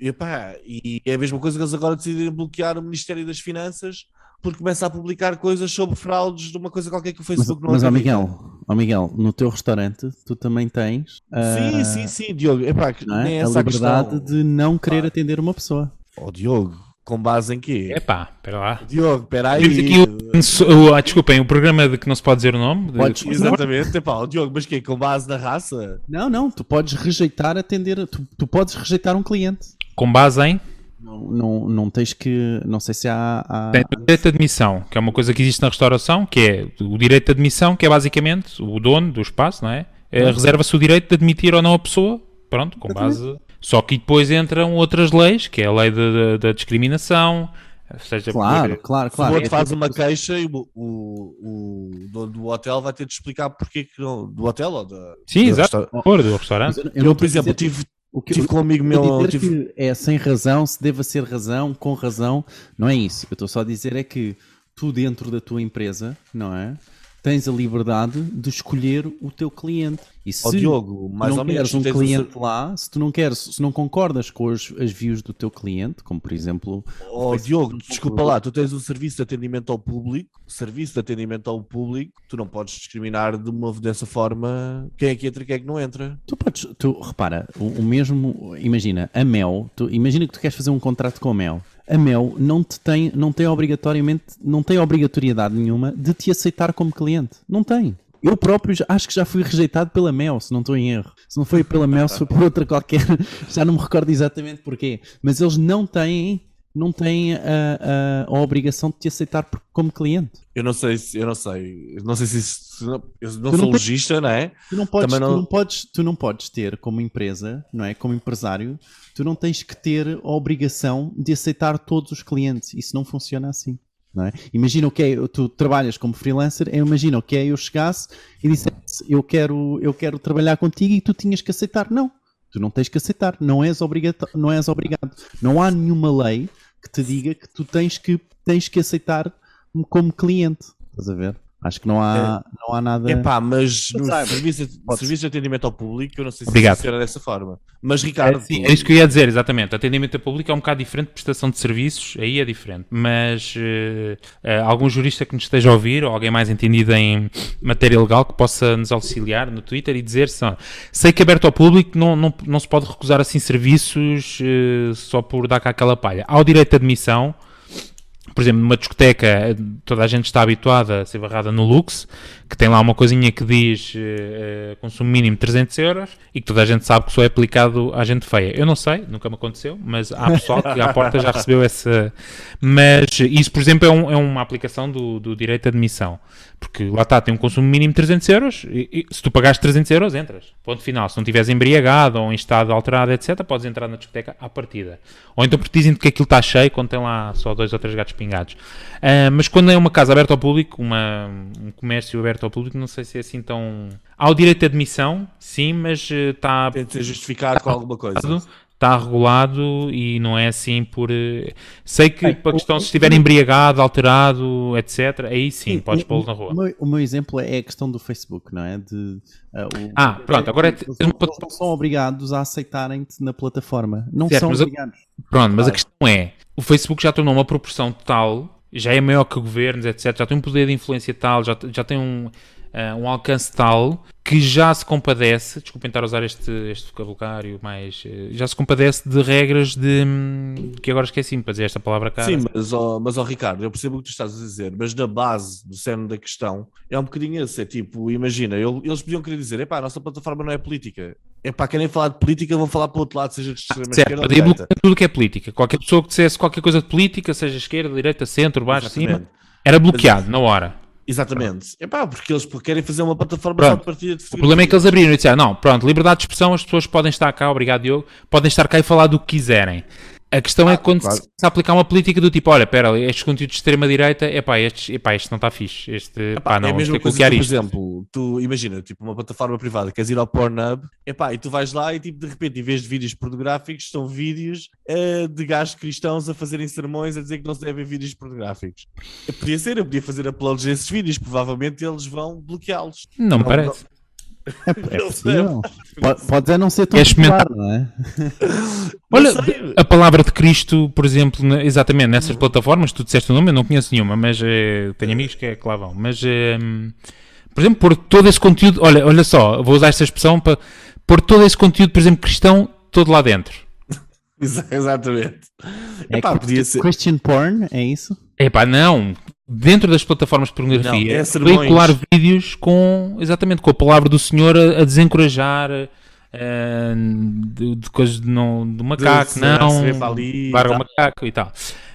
e, epá, e é a mesma coisa que eles agora decidem bloquear o Ministério das Finanças porque começa a publicar coisas sobre fraudes de uma coisa qualquer que o Facebook mas, não Mas, ó Miguel, ó Miguel, no teu restaurante tu também tens uh, sim, sim, sim, Diogo, epá, é? a liberdade questão. de não querer atender uma pessoa. Ó oh, Diogo, com base em quê? Epá, espera lá. Diogo, espera aí. Aqui o, o, desculpem, o programa de que não se pode dizer o nome? Podes, exatamente, epá, Diogo, mas quê? Com base na raça? Não, não, tu podes rejeitar atender, tu, tu podes rejeitar um cliente. Com base em? Não, não, não tens que, não sei se há... há... Tem o direito de admissão, que é uma coisa que existe na restauração, que é o direito de admissão, que é basicamente o dono do espaço, não é? é Reserva-se o direito de admitir ou não a pessoa, pronto, com base... Só que depois entram outras leis, que é a lei da discriminação, seja claro, porque, claro, claro. Se o outro faz uma queixa e o, o, o dono do hotel vai ter de explicar porque que não, do hotel ou da. Sim, do exato. Restaurante. do restaurante. Eu, eu, eu por exemplo, tive. O que, tive com um amigo meu. Tive... é sem razão, se deva ser razão, com razão, não é isso. Eu estou só a dizer é que tu, dentro da tua empresa, não é? Tens a liberdade de escolher o teu cliente. E se oh, Diogo, mais não queres um cliente o... lá, se tu não queres, se não concordas com as, as views do teu cliente, como por exemplo. Oh, Diogo, desculpa lá, tu tens um serviço de atendimento ao público, serviço de atendimento ao público, tu não podes discriminar de uma, dessa forma quem é que entra e quem é que não entra. Tu podes, tu repara, o, o mesmo, imagina, a Mel, tu, imagina que tu queres fazer um contrato com a Mel a Mel não te tem, não tem obrigatoriamente, não tem obrigatoriedade nenhuma de te aceitar como cliente. Não tem. Eu próprio já, acho que já fui rejeitado pela Mel, se não estou em erro. Se não foi pela Mel, se foi por outra qualquer, já não me recordo exatamente porquê. Mas eles não têm, não têm a, a, a obrigação de te aceitar como cliente. Eu não sei, eu não sei, eu não sei se isso, eu não tu sou não logista, não é? Tu não podes, não... Tu não podes, tu não podes ter como empresa, não é? Como empresário, tu não tens que ter a obrigação de aceitar todos os clientes. Isso não funciona assim. Não é? Imagina o que é, tu trabalhas como freelancer, imagina o que é eu chegasse e dissesse eu quero, eu quero trabalhar contigo e tu tinhas que aceitar. Não, tu não tens que aceitar, não és, obrigado, não és obrigado. Não há nenhuma lei que te diga que tu tens que, tens que aceitar como cliente. Estás a ver? Acho que não há, é, não há nada. Epá, mas no serviço, serviço de atendimento ao público, eu não sei se Obrigado. funciona dessa forma. Mas, Ricardo. É, sim, é isso que eu ia dizer, exatamente. Atendimento ao público é um bocado diferente de prestação de serviços, aí é diferente. Mas uh, uh, algum jurista que nos esteja a ouvir, ou alguém mais entendido em matéria legal, que possa nos auxiliar no Twitter e dizer: se, sei que aberto ao público não, não, não se pode recusar assim serviços uh, só por dar cá aquela palha. Há o direito de admissão por exemplo, numa discoteca, toda a gente está habituada a ser barrada no Lux, que tem lá uma coisinha que diz uh, consumo mínimo 300 euros e que toda a gente sabe que só é aplicado à gente feia. Eu não sei, nunca me aconteceu, mas há pessoal que à porta já recebeu essa. Mas isso, por exemplo, é, um, é uma aplicação do, do direito de admissão. Porque lá está, tem um consumo mínimo de 300 euros e, e se tu pagares 300 euros, entras. Ponto final. Se não estiveres embriagado ou em estado alterado, etc., podes entrar na discoteca à partida. Ou então porque dizem que aquilo está cheio quando tem lá só dois ou três gatos pingados. Uh, mas quando é uma casa aberta ao público, uma, um comércio aberto ao público, não sei se é assim tão. Há o direito de admissão, sim, mas está. Uh, Tem de ser justificado tá com alguma coisa está regulado e não é assim por. Uh, sei que é, para questão, se estiver embriagado, alterado, etc., aí sim, sim podes pô-lo na rua. O meu, o meu, exemplo é a questão do Facebook, não é? De, uh, o, ah, pronto, agora é. Eles, eles não são obrigados a aceitarem-te na plataforma. Não certo, são obrigados. A, pronto, mas a questão é: o Facebook já tornou uma proporção tal já é maior que governos, etc. Já tem um poder de influência tal, já, já tem um, uh, um alcance tal que já se compadece, desculpem estar a usar este, este vocabulário, mas uh, já se compadece de regras de. Um, que agora esqueci-me para dizer esta palavra cá. Sim, mas, oh, mas oh, Ricardo, eu percebo o que tu estás a dizer, mas na base do cerne da questão é um bocadinho esse. É tipo, imagina, eles podiam querer dizer: epá, a nossa plataforma não é política. É para querem falar de política, vão falar para o outro lado, seja de extrema certo, esquerda ou direita. tudo que é política. Qualquer pessoa que dissesse qualquer coisa de política, seja esquerda, direita, centro, baixo, Exatamente. cima, era bloqueado mas, na hora. Exatamente. É pá, porque eles querem fazer uma plataforma pronto. só de partida de O problema é que eles abriram e disseram: não, pronto, liberdade de expressão, as pessoas podem estar cá, obrigado Diogo, podem estar cá e falar do que quiserem. A questão é ah, é quando claro. se aplicar uma política do tipo, olha, espera, estes conteúdos de extrema-direita, epá, estes, epá, este não está fixe, este, epá, pá, não, é a mesma coisa que, por isto. exemplo, tu imagina, tipo, uma plataforma privada, queres ir ao Pornhub, epá, e tu vais lá e, tipo, de repente, em vez de vídeos pornográficos, são vídeos uh, de gajos cristãos a fazerem sermões a dizer que não se devem vídeos pornográficos. Eu podia ser, eu podia fazer uploads desses vídeos, provavelmente eles vão bloqueá-los. Não, me parece. É, é possível. Pode, pode não ser tão popular, não é? Olha, a palavra de Cristo, por exemplo, exatamente nessas plataformas, tu disseste o nome, eu não conheço nenhuma, mas eh, tenho amigos que, é, que lá vão. Mas, eh, por exemplo, pôr todo esse conteúdo, olha, olha só, vou usar esta expressão para pôr todo esse conteúdo, por exemplo, cristão, todo lá dentro. Exatamente. É Epá, podia ser. Christian porn, é isso? Epá, não dentro das plataformas de pornografia, não, é veicular vídeos com, exatamente, com a palavra do Senhor a, a desencorajar uh, de, de, coisas de, não, do macaco, de, não, para o macaco e tal.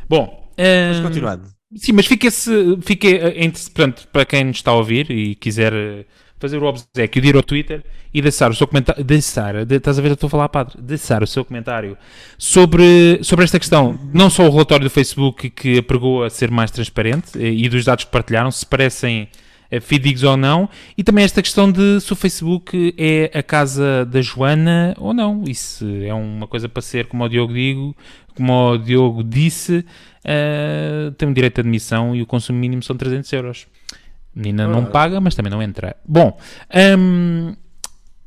Bom, uh, mas continuando. Sim, mas fica, -se, fica portanto, para quem nos está a ouvir e quiser fazer o obsequio de ir ao Twitter e deixar o seu comentário. Deixar, de, estás a ver? Estou a falar, padre. Deixar o seu comentário sobre, sobre esta questão. Não só o relatório do Facebook que apregou a ser mais transparente eh, e dos dados que partilharam, se parecem eh, fidedignos ou não, e também esta questão de se o Facebook é a casa da Joana ou não. Isso é uma coisa para ser, como o Diogo digo, como o Diogo disse, uh, tem um direito de admissão e o consumo mínimo são 300 euros. Menina não paga, mas também não entra. Bom, um,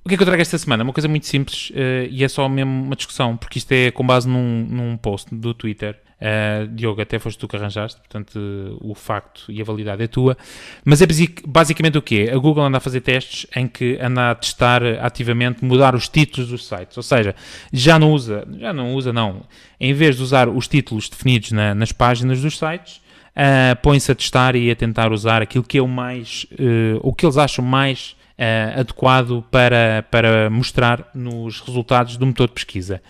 o que é que eu trago esta semana? Uma coisa muito simples uh, e é só mesmo uma discussão, porque isto é com base num, num post do Twitter. Uh, Diogo, até foste tu que arranjaste, portanto uh, o facto e a validade é tua. Mas é basicamente o quê? A Google anda a fazer testes em que anda a testar ativamente mudar os títulos dos sites. Ou seja, já não usa, já não usa, não. Em vez de usar os títulos definidos na, nas páginas dos sites, uh, põem-se a testar e a tentar usar aquilo que é o mais, uh, o que eles acham mais uh, adequado para, para mostrar nos resultados do motor de pesquisa.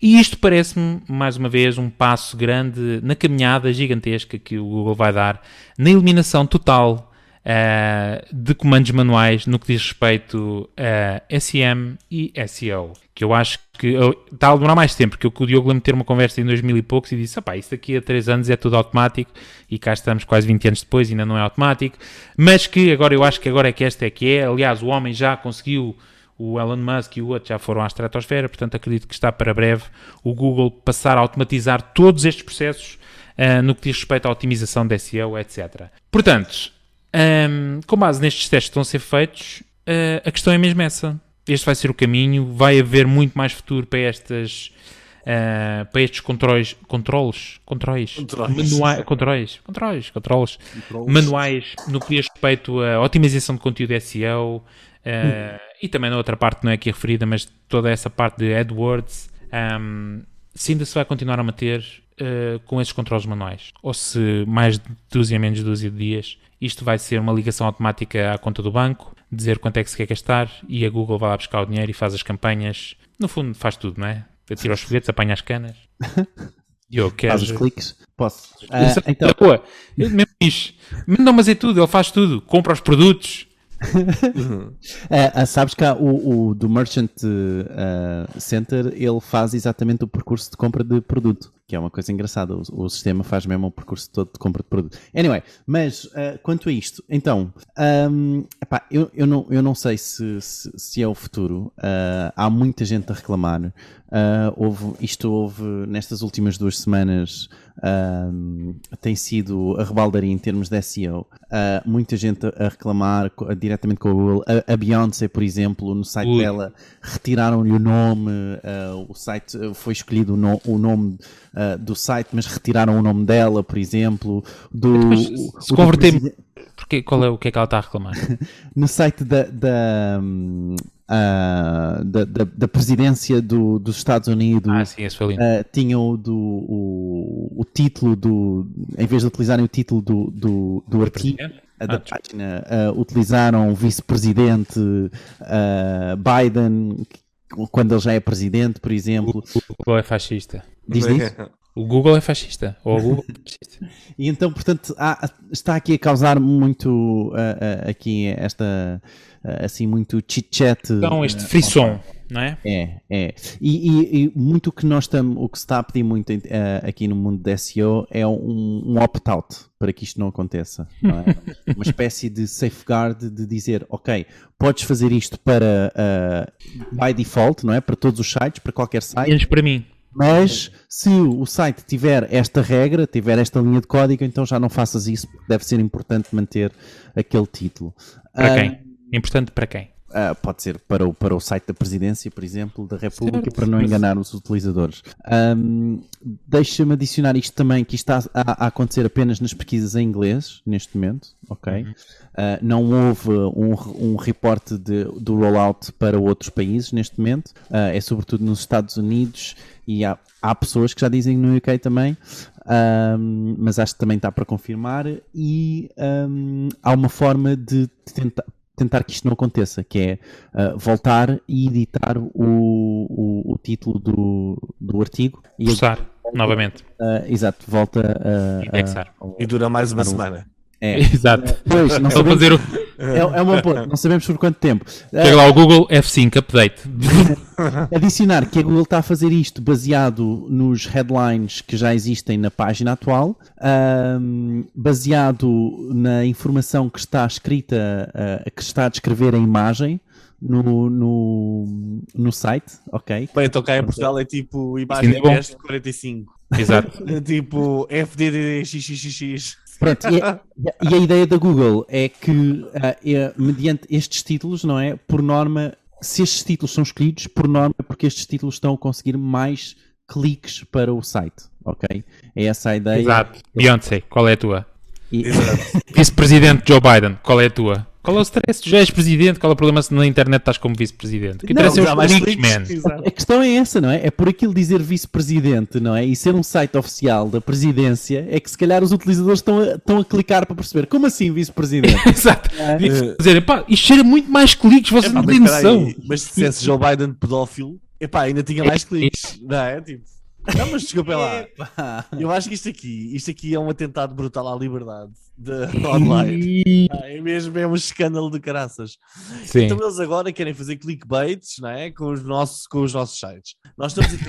E isto parece-me, mais uma vez, um passo grande na caminhada gigantesca que o Google vai dar na eliminação total uh, de comandos manuais no que diz respeito a SEM e SEO. Que eu acho que está a demorar mais tempo, porque o Diogo lembro ter uma conversa em 2000 e poucos e disse: opá, isso daqui a 3 anos é tudo automático e cá estamos quase 20 anos depois ainda não é automático. Mas que agora eu acho que agora é que esta é que é. Aliás, o homem já conseguiu o Elon Musk e o outro já foram à estratosfera, portanto acredito que está para breve o Google passar a automatizar todos estes processos uh, no que diz respeito à otimização de SEO, etc. Portanto, Um, com base nestes testes que estão a ser feitos, uh, a questão é mesmo essa. Este vai ser o caminho, vai haver muito mais futuro para estas uh, para estes controles, controles, controles, Controles. manuais, controles, controles, controles, manuais no que diz respeito à otimização de conteúdo SEO uh, e também na outra parte não é aqui referida, mas toda essa parte de AdWords, um, se ainda se vai continuar a manter uh, com esses controles manuais, ou se mais de dúzia, menos dúzia de dias, isto vai ser uma ligação automática à conta do banco, dizer quanto é que se quer gastar e a Google vai lá buscar o dinheiro e faz as campanhas. No fundo, faz tudo, não é? Atira os foguetes, apanha as canas. Eu quero. Faz os cliques? Posso. Isso é então, boa. Ele mesmo diz: Não, mas é tudo, ele faz tudo. Compra os produtos. ah, sabes que há o, o do Merchant ah, Center ele faz exatamente o percurso de compra de produto, que é uma coisa engraçada. O, o sistema faz mesmo o percurso todo de compra de produto. Anyway, mas ah, quanto a isto, então, ahm, epá, eu, eu, não, eu não sei se, se, se é o futuro. Ah, há muita gente a reclamar. Ah, houve, isto houve nestas últimas duas semanas ahm, tem sido a rebaldaria em termos de SEO. Ah, muita gente a, reclamar co- diretamente com a Google. A, a Beyoncé, por exemplo, no site Ui. dela retiraram-lhe o nome. ah, o site foi escolhido o, no- o nome ah, do site, mas retiraram o nome dela, por exemplo. Do, Depois, o- se o converter- Porque, qual é, o que é que ela está a reclamar? no site da, da, hum, ah, da, da- da presidência do- dos Estados Unidos. Ah, sim, esse foi lindo. Uh, tinham o, do, o, o título do. Em vez de utilizarem o título do, do, do artigo da Ah, desculpa. página, uh, utilizaram o vice-presidente uh, Biden, quando ele já é presidente, por exemplo. O Google é fascista. Diz isso? O Google é fascista. Ou o Google é fascista. E então, portanto, há- está aqui a causar muito uh, uh, aqui esta uh, assim muito chit-chat. Então, este frisson, não é? É, é. E, e- e muito o que nós estamos, o que se está a pedir muito aqui no mundo da SEO é um, um opt-out para que isto não aconteça. não é? Uma espécie de safeguard de dizer, ok, podes fazer isto para by default, não é? Para todos os sites, para qualquer site, Menos para mim. Mas se o site tiver esta regra, tiver esta linha de código, então já não faças isso, porque deve ser importante manter aquele título. Para quem? Importante para quem? Ah, pode ser para o, para o site da presidência, por exemplo, da República, Certo. para não enganar os utilizadores. Ahm, Deixa-me adicionar isto também, que isto está a, a acontecer apenas nas pesquisas em inglês, neste momento, ok? Ah, não houve um, um reporte de- do rollout para outros países neste momento, Ah, é sobretudo nos Estados Unidos e há, há pessoas que já dizem no UK também, ahm, mas acho que também está para confirmar e ahm, há uma forma de tentar, tentar que isto não aconteça, que é ah, voltar e editar o, o, o título do, do artigo e Forçar, novamente. ah, exato, volta a, Indexar. a- E dura mais uma semana. É. Exato. Pois, não sabemos, fazer o. é, é uma boa, não sabemos por quanto tempo. Chega lá o Google F5 Update. Adicionar que a Google está a fazer isto baseado nos headlines que já existem na página atual, baseado na informação que está escrita, ah, que está a descrever a imagem no, no, no site, ok? Bem, então cá em Portugal é tipo ainda imagem é bom. teste 45. Exato. É tipo FDD XXX. Pronto, e, a- e a ideia da Google é que, ah, é, mediante estes títulos, não é? Por norma, se estes títulos são escolhidos, por norma, é porque estes títulos estão a conseguir mais cliques para o site, ok? É essa a ideia. Exato. Beyoncé, qual é a tua? E- Vice-presidente Joe Biden, qual é a tua? Qual é o stress? Tu já és presidente, qual é o problema se na internet estás como vice-presidente? O que Não, interessa é dá os cliques, man. A questão é essa, não é? É por aquilo dizer vice-presidente, não é? E ser um site oficial da presidência, é que se calhar os utilizadores estão a, estão a clicar para perceber. Como assim vice-presidente? Exato. É. Dizer, pá, isto cheira muito mais cliques, vocês Epá, não mas têm noção. Mas se dissesse Joe Biden pedófilo, epá, ainda tinha mais cliques. Não é? Tipo, não, mas desculpem lá. Eu acho que isto aqui, isto aqui é um atentado brutal à liberdade de online. Ah, é mesmo, é um escândalo de caraças. Sim. Então eles agora querem fazer clickbaits não é? com, os nossos, com os nossos sites. Nós estamos aqui.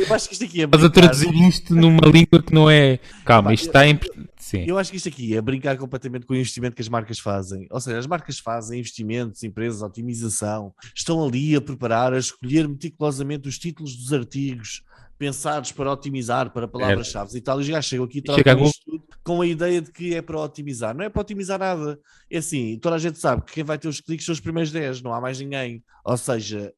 Eu acho que isto aqui é Estás a traduzir isto numa língua que não é. Calma, isto está em. Sim. Eu acho que isto aqui é brincar completamente com o investimento que as marcas fazem. Ou seja, as marcas fazem investimentos, empresas, otimização, estão ali a preparar, a escolher meticulosamente os títulos dos artigos pensados para otimizar para palavras-chave e tal. E já chegam aqui e trocam isto tudo com a ideia de que é para otimizar. Não é para otimizar nada. É assim, toda a gente sabe que quem vai ter os cliques são os primeiros 10, não há mais ninguém. Ou seja,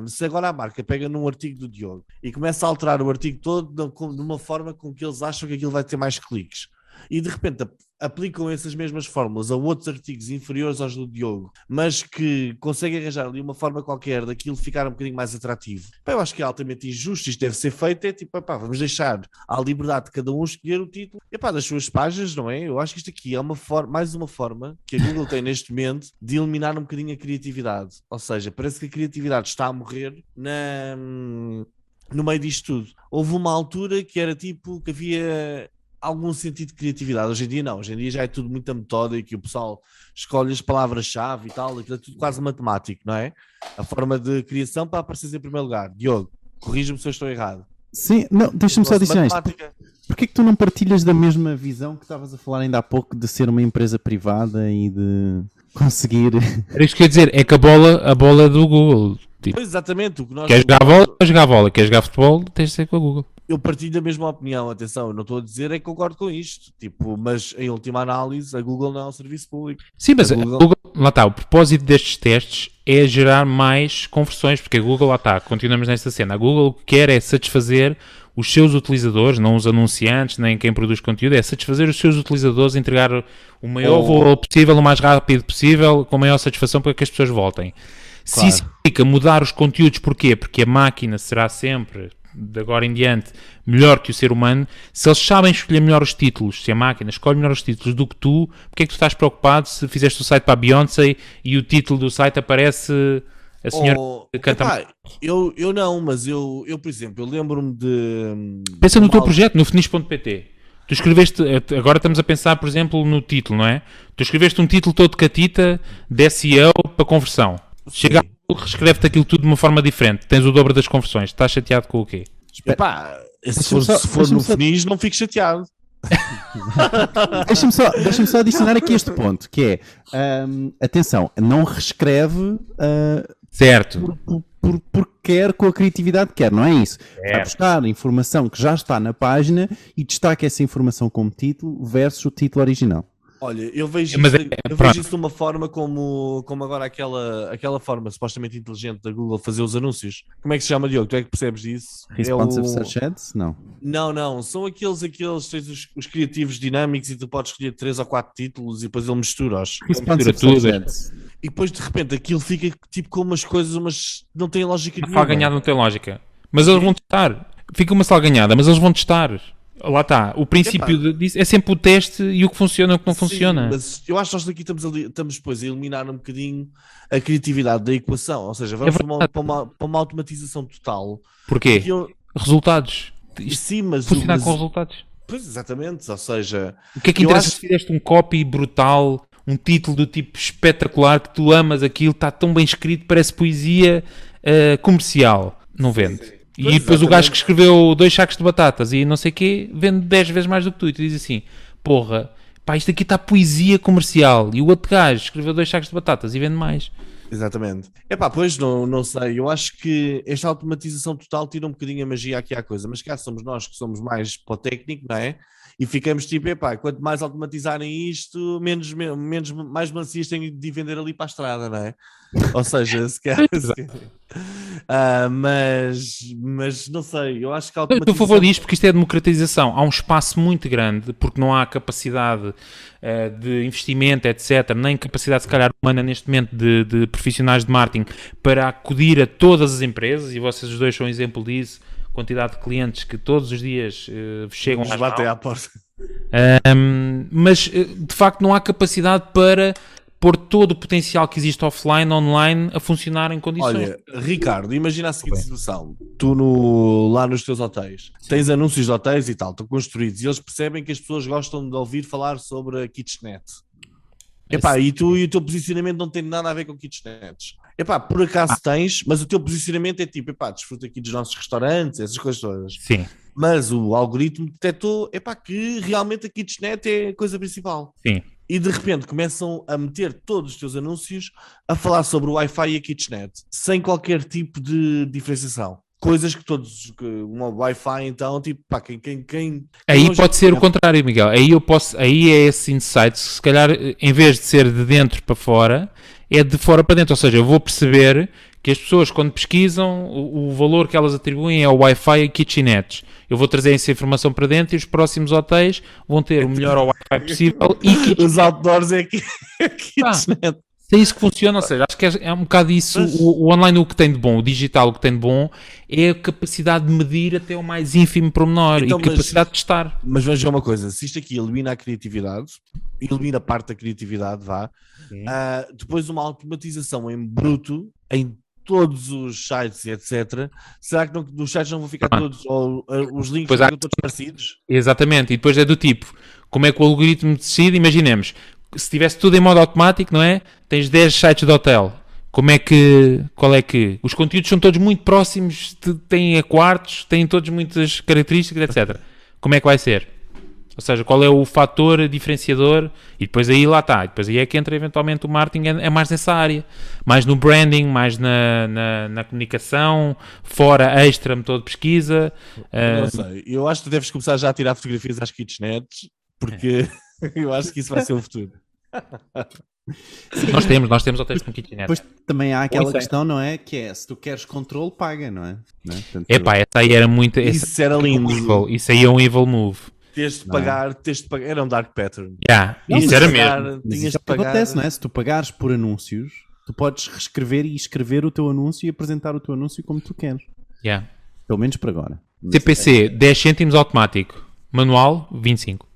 um, se agora a marca pega num artigo do Diogo e começa a alterar o artigo todo de uma forma com que eles acham que aquilo vai ter mais cliques e de repente aplicam essas mesmas fórmulas a outros artigos inferiores aos do Diogo, mas que conseguem arranjar ali uma forma qualquer daquilo ficar um bocadinho mais atrativo. Pá, eu acho que é altamente injusto, isto deve ser feito, é tipo, pá, vamos deixar à liberdade de cada um escolher o título e, pá, das suas páginas, não é? Eu acho que isto aqui é uma forma, mais uma forma que a Google tem neste momento de eliminar um bocadinho a criatividade. Ou seja, parece que a criatividade está a morrer na no meio disto tudo. Houve uma altura que era tipo que havia algum sentido de criatividade. Hoje em dia não, hoje em dia já é tudo muito metódico e o pessoal escolhe as palavras-chave e tal, aquilo é tudo quase matemático, não é? A forma de criação para aparecer em primeiro lugar. Diogo, corrija-me se eu estou errado. Sim, não, deixa-me só adicionar isto. Porquê que tu não partilhas da mesma visão que estavas a falar ainda há pouco de ser uma empresa privada e de conseguir... Era isto que eu ia dizer, é que a bola, a bola é do Google. Tipo, pois exatamente. O que nós quer jogar bola, quer jogar bola. Quer jogar futebol, tens de ser com a Google eu partilho da mesma opinião, atenção, eu não estou a dizer é que concordo com isto, tipo, mas em última análise, a Google não é um serviço público. Sim, mas a Google... a Google, lá está, o propósito destes testes é gerar mais conversões, porque a Google, lá está, continuamos nesta cena, a Google o que quer é satisfazer os seus utilizadores, não os anunciantes, nem quem produz conteúdo, é satisfazer os seus utilizadores, entregar o maior oh. valor possível, o mais rápido possível, com a maior satisfação para que as pessoas voltem. Claro. Se isso significa mudar os conteúdos, porquê? Porque a máquina será sempre de agora em diante melhor que o ser humano, se eles sabem escolher melhor os títulos, se a máquina escolhe melhor os títulos do que tu, porque é que tu estás preocupado se fizeste o site para a Beyoncé e o título do site aparece a senhora oh, canta epá, eu, eu não, mas eu, eu por exemplo, eu lembro-me de. Pensa no teu projeto, no finis.pt. Tu escreveste, agora estamos a pensar, por exemplo, no título, não é? Tu escreveste um título todo catita de SEO para conversão. Chega reescreve-te aquilo tudo de uma forma diferente. Tens o dobro das conversões. Estás chateado com o quê? Epá, se for, só, se for no só... finis, não fico chateado. deixa-me só, deixa só adicionar aqui este ponto, que é um, atenção, não reescreve uh, certo por, por, por, por, quer com a criatividade que quer, não é isso? Certo. Vai buscar informação que já está na página e destaca essa informação como título versus o título original. Olha, eu vejo, Mas isso, é, eu vejo isso de uma forma como, como agora aquela, aquela forma supostamente inteligente da Google fazer os anúncios. Como é que se chama, Diogo? Tu é que percebes disso? Responsive é o... Search Ads? Não. Não, não. São aqueles, aqueles tens os, os, criativos dinâmicos e tu podes escolher três ou quatro títulos e depois ele mistura-os. Responsive Search Ads. E depois de repente aquilo fica tipo com umas coisas, mas não tem lógica nenhuma. A ganhada não tem lógica. Mas eles vão testar. Fica uma salganhada, mas eles vão testar. Lá está, o princípio disso é sempre o teste e o que funciona e o que não Sim, funciona. Mas eu acho que nós aqui estamos, ali, estamos depois a eliminar um bocadinho a criatividade da equação, ou seja, vamos é para, uma, para, uma, para, uma, automatização total. Porquê? Eu... Resultados. Sim, mas funcionar mas... com resultados. Pois, exatamente, ou seja... O que é que interessa acho... se fizeste um copy brutal, um título do tipo espetacular, que tu amas aquilo, está tão bem escrito, parece poesia uh, comercial, não vende. Sim. E pois depois exatamente. o gajo que escreveu dois sacos de batatas e não sei o quê, vende 10 vezes mais do que tu. E tu dizes assim: porra, pá, isto aqui está poesia comercial. E o outro gajo escreveu dois sacos de batatas e vende mais. Exatamente. É pá, pois não, não sei. Eu acho que esta automatização total tira um bocadinho a magia aqui à coisa, mas cá somos nós que somos mais para o técnico, não é? E ficamos tipo, epá, quanto mais automatizarem isto, menos, menos mais mancias têm de vender ali para a estrada, não é? Ou seja, se quer. Uh, mas, mas não sei, eu acho que a automatização... Estou a favor disto porque isto é democratização. Há um espaço muito grande, porque não há capacidade uh, de investimento, etc., nem capacidade, se calhar, humana neste momento de, de, profissionais de marketing para acudir a todas as empresas, e vocês os dois são um exemplo disso, quantidade de clientes que todos os dias uh, chegam às batem à porta. mas, de facto, não há capacidade para pôr todo o potencial que existe offline, online, a funcionar em condições. Olha, Ricardo, imagina a seguinte situação. Tu no, lá nos teus hotéis, tens anúncios de hotéis e tal, estão construídos, e eles percebem que as pessoas gostam de ouvir falar sobre a kitchenette. Epá, e tu e o teu posicionamento não tem nada a ver com kitchenettes. Epá, por acaso ah. tens, mas o teu posicionamento é tipo, epá, desfruta aqui dos nossos restaurantes, essas coisas todas. Sim. Mas o algoritmo detectou, epá, que realmente a kitchenette é a coisa principal. Sim e de repente começam a meter todos os teus anúncios a falar sobre o Wi-Fi e a kitchenette, sem qualquer tipo de diferenciação. coisas que todos, que uma Wi-Fi então, tipo, pá, quem, quem, quem Aí pode ser o contrário, Miguel. Aí eu posso, aí é esse insight, se calhar, em vez de ser de dentro para fora, é de fora para dentro. Ou seja, eu vou perceber que as pessoas, quando pesquisam, o, o valor que elas atribuem é o Wi-Fi e kitchenettes. Eu vou trazer essa informação para dentro e os próximos hotéis vão ter o melhor Wi-Fi possível e Os outdoors é aqui Ah. é isso que funciona. Ou seja, acho que é, é um bocado isso. Mas- O, o online o que tem de bom, o digital o que tem de bom, é a capacidade de medir até o mais ínfimo pormenor Então, e mas- capacidade de testar. Mas vamos ver uma coisa: se isto aqui elimina a criatividade, elimina parte da criatividade, vá. ah, depois, uma automatização em bruto em todos os sites etc. Será que não, os sites não vão ficar Ah. todos, ou ah, os links há- ficar todos parecidos? Exatamente, e depois é do tipo, como é que o algoritmo decide? Imaginemos, se tivesse tudo em modo automático, não é? Tens 10 sites de hotel. Como é que, qual é que, os conteúdos são todos muito próximos, têm a quartos, têm todos muitas características, etc. Como é que vai ser? Ou seja, qual é o fator diferenciador? E depois aí lá está, e depois aí é que entra eventualmente o marketing, é, é mais nessa área, mais no branding, mais na, na, na comunicação, fora extra motor de pesquisa. ah, Não sei. Eu acho que deves começar já a tirar fotografias às kitchenettes, porque eu acho que isso vai ser o futuro. Nós temos, nós temos hotéis com kitchenette. Depois também há aquela Pois é. questão, não é? Que é, se tu queres controle, paga, não é? Não é? Portanto, Epá, essa aí era muito. essa- Isso era lindo. evil, Isso aí é um evil move. Tens de é? pagar, tens de pagar. Era um dark pattern. Yeah, Não, isso era pagar- mesmo. Tinhas isso é de pagar. acontece, não é? Se tu pagares por anúncios, tu podes reescrever e escrever o teu anúncio e apresentar o teu anúncio como tu queres. Yeah. Pelo menos por agora. CPC, 10 cêntimos automático. Manual, 25.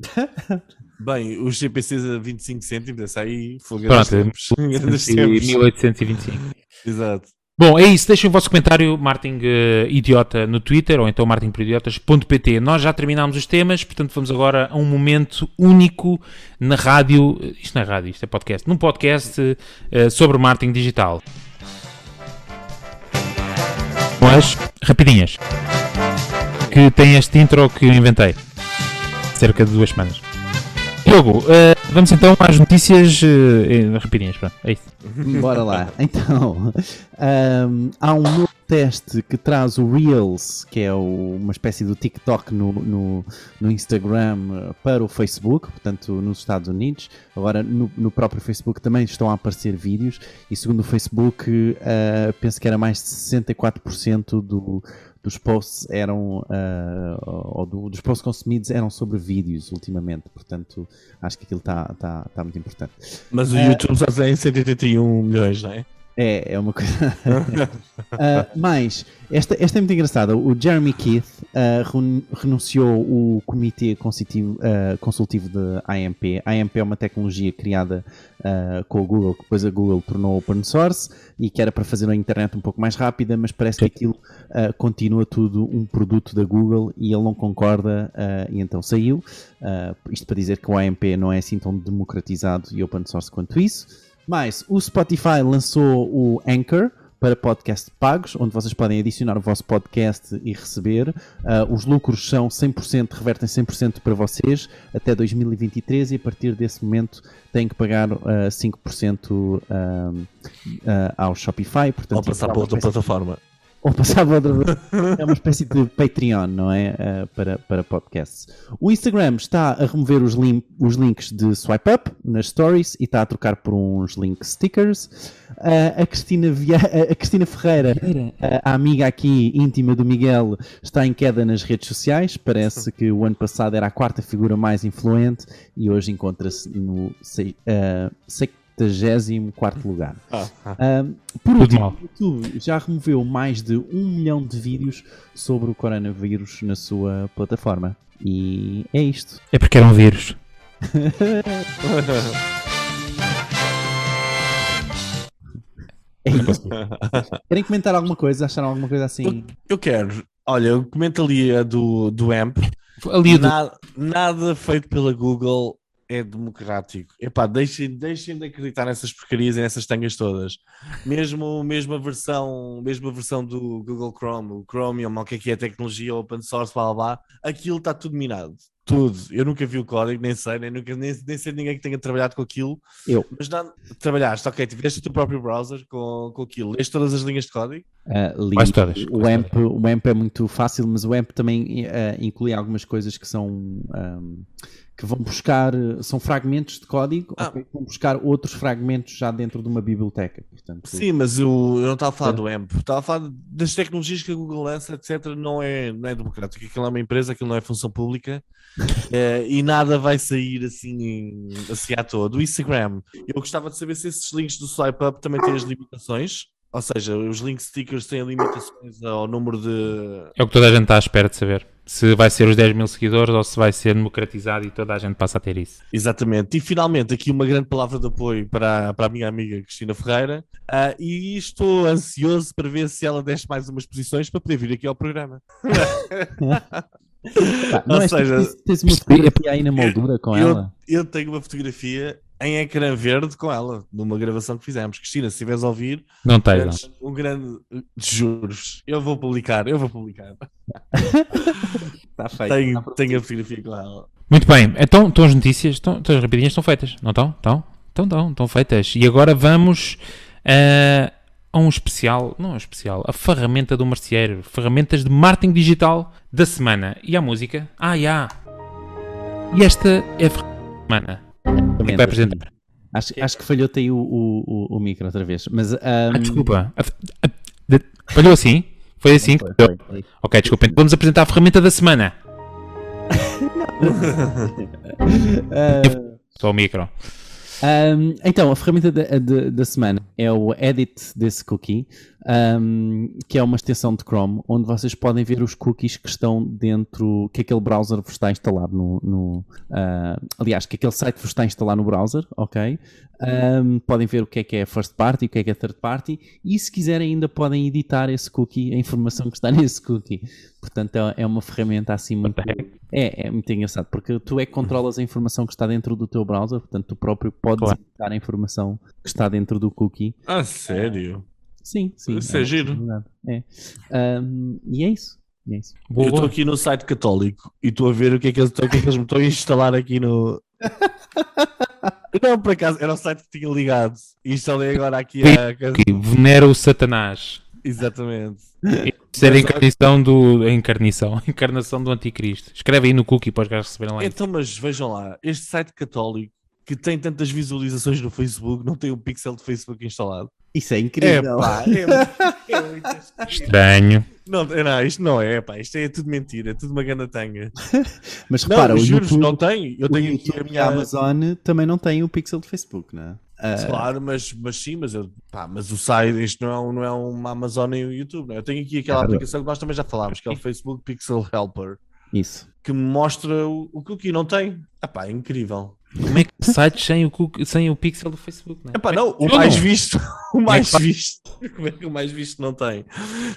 Bem, os GPCs a 25 cêntimos, essa aí foi Pronto, tempos. Grandes tempos. 1825. Exato. Bom, é isso. Deixem o vosso comentário, Martin eh, Idiota, no Twitter ou então martinporidiotas.pt. Nós já terminámos os temas, portanto vamos agora a um momento único na rádio. Isto não é rádio, isto é podcast. Num podcast eh, sobre marketing digital. Com as rapidinhas. Que tem este intro que eu inventei. Cerca de duas semanas. Diogo, eh, vamos então às notícias eh, rapidinhas. Pronto, é isso. Bora lá. Então, ahm, há um novo teste que traz o Reels, que é o- uma espécie do TikTok no, no, no Instagram eh, para o Facebook, portanto, nos Estados Unidos. Agora, no, no próprio Facebook também estão a aparecer vídeos, e segundo o Facebook, eh, penso que era mais de 64% do, dos posts eram, ah, ou do- dos posts consumidos eram sobre vídeos ultimamente, portanto, acho que aquilo está tá, tá muito importante. Mas o. YouTube só tem 181 milhões, não é? É, é uma coisa. Ah, mas, esta, esta é muito engraçada. O Jeremy Keith ren- renunciou o Comitê Consultivo, ah, Consultivo da AMP. AMP é uma tecnologia criada com o Google, que depois a Google tornou open source e que era para fazer a internet um pouco mais rápida, mas parece que aquilo continua tudo um produto da Google e ele não concorda e então saiu. Isto para dizer que o AMP não é assim tão democratizado e open source quanto isso. Mas o Spotify lançou o Anchor para podcast pagos, onde vocês podem adicionar o vosso podcast e receber. Ah, os lucros são 100%, revertem 100% para vocês até 2023 e a partir desse momento têm que pagar ah, 5% ah, ah, ao Shopify. Portanto, Ou passar é para outra plataforma. Ou vez. É uma espécie de Patreon, não é? Uh, para, para podcasts. O Instagram está a remover os, lim- os links de swipe up nas stories e está a trocar por uns link stickers. Uh, a, Cristina Via- a Cristina Ferreira, uh, a amiga aqui íntima do Miguel, está em queda nas redes sociais. Parece que o ano passado era a quarta figura mais influente e hoje encontra-se no sei- uh, 74 lugar. Ah, ah. Um, por último, o YouTube já removeu mais de um milhão de vídeos sobre o coronavírus na sua plataforma. E é isto. É porque era um vírus. É isto. Querem comentar alguma coisa? Acharam alguma coisa assim? Eu quero. Olha, eu comento ali a do, do AMP. Ali do... Nada, nada feito pela Google é democrático. Epá, deixem, deixem de acreditar nessas porcarias e nessas tangas todas. Mesmo, mesmo, a versão, mesmo a versão do Google Chrome, o Chromium, o que é que é tecnologia open source, blá blá blá, aquilo está tudo minado. tudo. Eu nunca vi o código, nem sei, nem, nunca, nem, nem sei ninguém que tenha trabalhado com aquilo. Eu. Mas não, trabalhaste, ok, tiveste o teu próprio browser com, com aquilo, leste todas as linhas de código? Uh, li, Quase todas, o, AMP, o AMP é muito fácil, mas o AMP também uh, inclui algumas coisas que são. Um, que vão buscar, são fragmentos de código Ah. que vão buscar outros fragmentos já dentro de uma biblioteca. Portanto, Sim, mas eu, eu não estava a falar É. do AMP, estava a falar das tecnologias que a Google lança, etc. Não é, não é democrático. Aquilo é uma empresa, aquilo não é função pública eh, e nada vai sair assim, assim à toa. Do Instagram, eu gostava de saber se esses links do Swipe Up também têm as limitações. Ou seja, os link stickers têm limitações ao número de. É o que toda a gente está à espera de saber. Se vai ser os 10 mil seguidores ou se vai ser democratizado e toda a gente passa a ter isso. Exatamente. E finalmente, aqui uma grande palavra de apoio para, para a minha amiga Cristina Ferreira. Ah, e estou ansioso para ver se ela desce mais umas posições para poder vir aqui ao programa. Pá, não Ou é, seja, tens, tens uma fotografia aí na moldura com eu, ela? eu tenho uma fotografia em ecrã verde com ela, numa gravação que fizemos. Cristina, se estiveres a ouvir, Não tens, um grande. Juros, eu vou publicar, eu vou publicar. Está feito. Tenho, Tá pronto. tenho a fotografia com ela. Muito bem, então estão as notícias, estão, estão as rapidinhas, estão feitas, não estão? Estão? Estão, estão, estão feitas. E agora vamos eh, a um especial, não é um especial, a ferramenta do marceeiro, ferramentas de marketing digital da semana. E a música? Ah, já. E esta é a ferramenta da semana. Quem é que vai apresentar? Acho, acho que falhou-te aí o, o, o, micro outra vez. Mas, Ah, ahm, desculpa. A- a- de- Falhou assim? Foi assim? foi, foi, foi. Ok, desculpa. Então vamos apresentar a ferramenta da semana. Ah, Só o micro. Um, então, a ferramenta da, da- da semana é o Edit This Cookie, um, que é uma extensão de Chrome, onde vocês podem ver os cookies que estão dentro, que aquele browser vos está a instalar no. no, ah, aliás, que aquele site vos está a instalar no browser, ok? Um, podem ver o que é que é first party, o que é que é third party, e se quiserem, ainda podem editar esse cookie, a informação que está nesse cookie. Portanto, é é uma ferramenta assim muito. É, é muito engraçado, porque tu é que controlas a informação que está dentro do teu browser, portanto, tu próprio podes Claro. editar a informação que está dentro do cookie. Ah, sério? Sim, sim. Isso é uma giro. É. Ahm, e é isso. E é isso. Boa, eu estou aqui no site católico e estou a ver o que é que, eles- o que, é que eles me estão a instalar aqui no. Não, por acaso, era o site que tinha ligado. E instalei agora aqui a. Que venera o Satanás. Exatamente. Isso era a encarnição do. A encarnição. A encarnação do anticristo. Escreve aí no cookie para os gajos receberem lá. Então, mas vejam lá, este site católico que tem tantas visualizações no Facebook não tem um pixel de Facebook instalado. Isso é É incrível. pá, é, é muito estranho. Estranho. Não, não, isto não é, pá, isto é tudo mentira, é tudo uma ganda tanga. Mas Não, repara, o juro, YouTube, não tem. Eu o tenho aqui YouTube a e a minha. Amazon também não têm o pixel de Facebook, não é? Ah, Claro, mas, mas sim, mas, eu, pá, mas o site, isto não é, um- não é uma Amazon nem um YouTube, não é? Eu tenho aqui aquela Claro. aplicação que nós também já falámos, que é o Facebook Pixel Helper, Isso. que me mostra o, o cookie, não tem? Ah pá, é incrível. Como é que sites sem o, cookie, sem o pixel do Facebook? Não é? Epá, não, o mais visto, o mais faz? visto, como é que o mais visto não tem?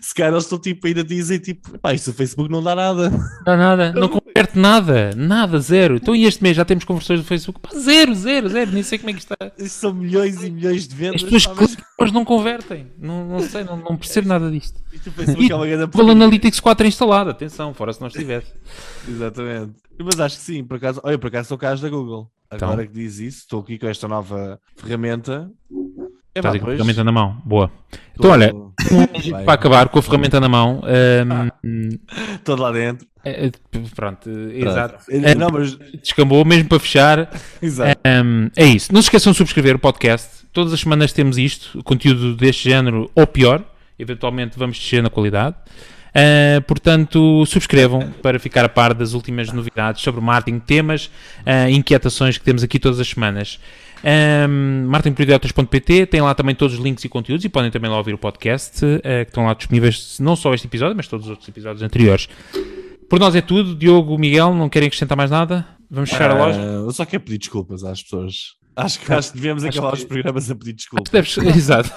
Se calhar eles estão tipo, ainda dizem tipo, pá, isto o Facebook não dá nada. Não dá nada. Não converte nada. Nada, zero. Então e este mês já temos conversões do Facebook? Pá, zero, zero, zero. Nem sei como é que está. São milhões e milhões de vendas. As pessoas mas não convertem. Não, não sei, não, não percebo nada disto. isto o Facebook é uma grande. Analytics 4 instalado. Atenção, fora se não estivesse. Exatamente. Mas acho que sim, por acaso, olha, por acaso sou caso da Google. Então. Agora que diz isso, estou aqui com esta nova ferramenta. É Estás com a ferramenta na mão. Boa. Então, olha, para acabar com a ferramenta na mão. hum, Estou lá dentro. É, é, pronto, exato. É, Não, mas. Descambou, mesmo para fechar. Exato. Um, é isso. Não se esqueçam de subscrever o podcast. Todas as semanas temos isto, conteúdo deste género ou pior. Eventualmente vamos descer na qualidade. Uh, portanto, subscrevam para ficar a par das últimas novidades sobre marketing, temas, uh, inquietações que temos aqui todas as semanas. Um, marketingporidiotas.pt tem lá também todos os links e conteúdos e podem também lá ouvir o podcast, uh, que estão lá disponíveis, não só este episódio, mas todos os outros episódios anteriores. Por nós é tudo. Diogo, Miguel, não querem acrescentar mais nada? Vamos fechar a loja? Ah, eu só quero pedir desculpas às pessoas. Acho que, acho que devemos Acho acabar que- os programas a pedir desculpas. Deves- Exato.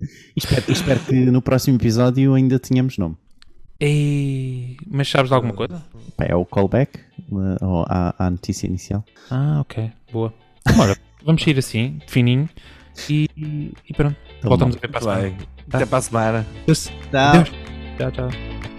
E espero, espero que no próximo episódio ainda tenhamos nome. Ei, mas sabes de alguma coisa? É o callback uh, ou à, à notícia inicial. Ah, ok, boa. Ora, vamos sair assim, de fininho, e, e pronto. Então, Voltamos bom. a ver para a semana. Até para a semana. Adeus. Tchau. Tchau, tchau.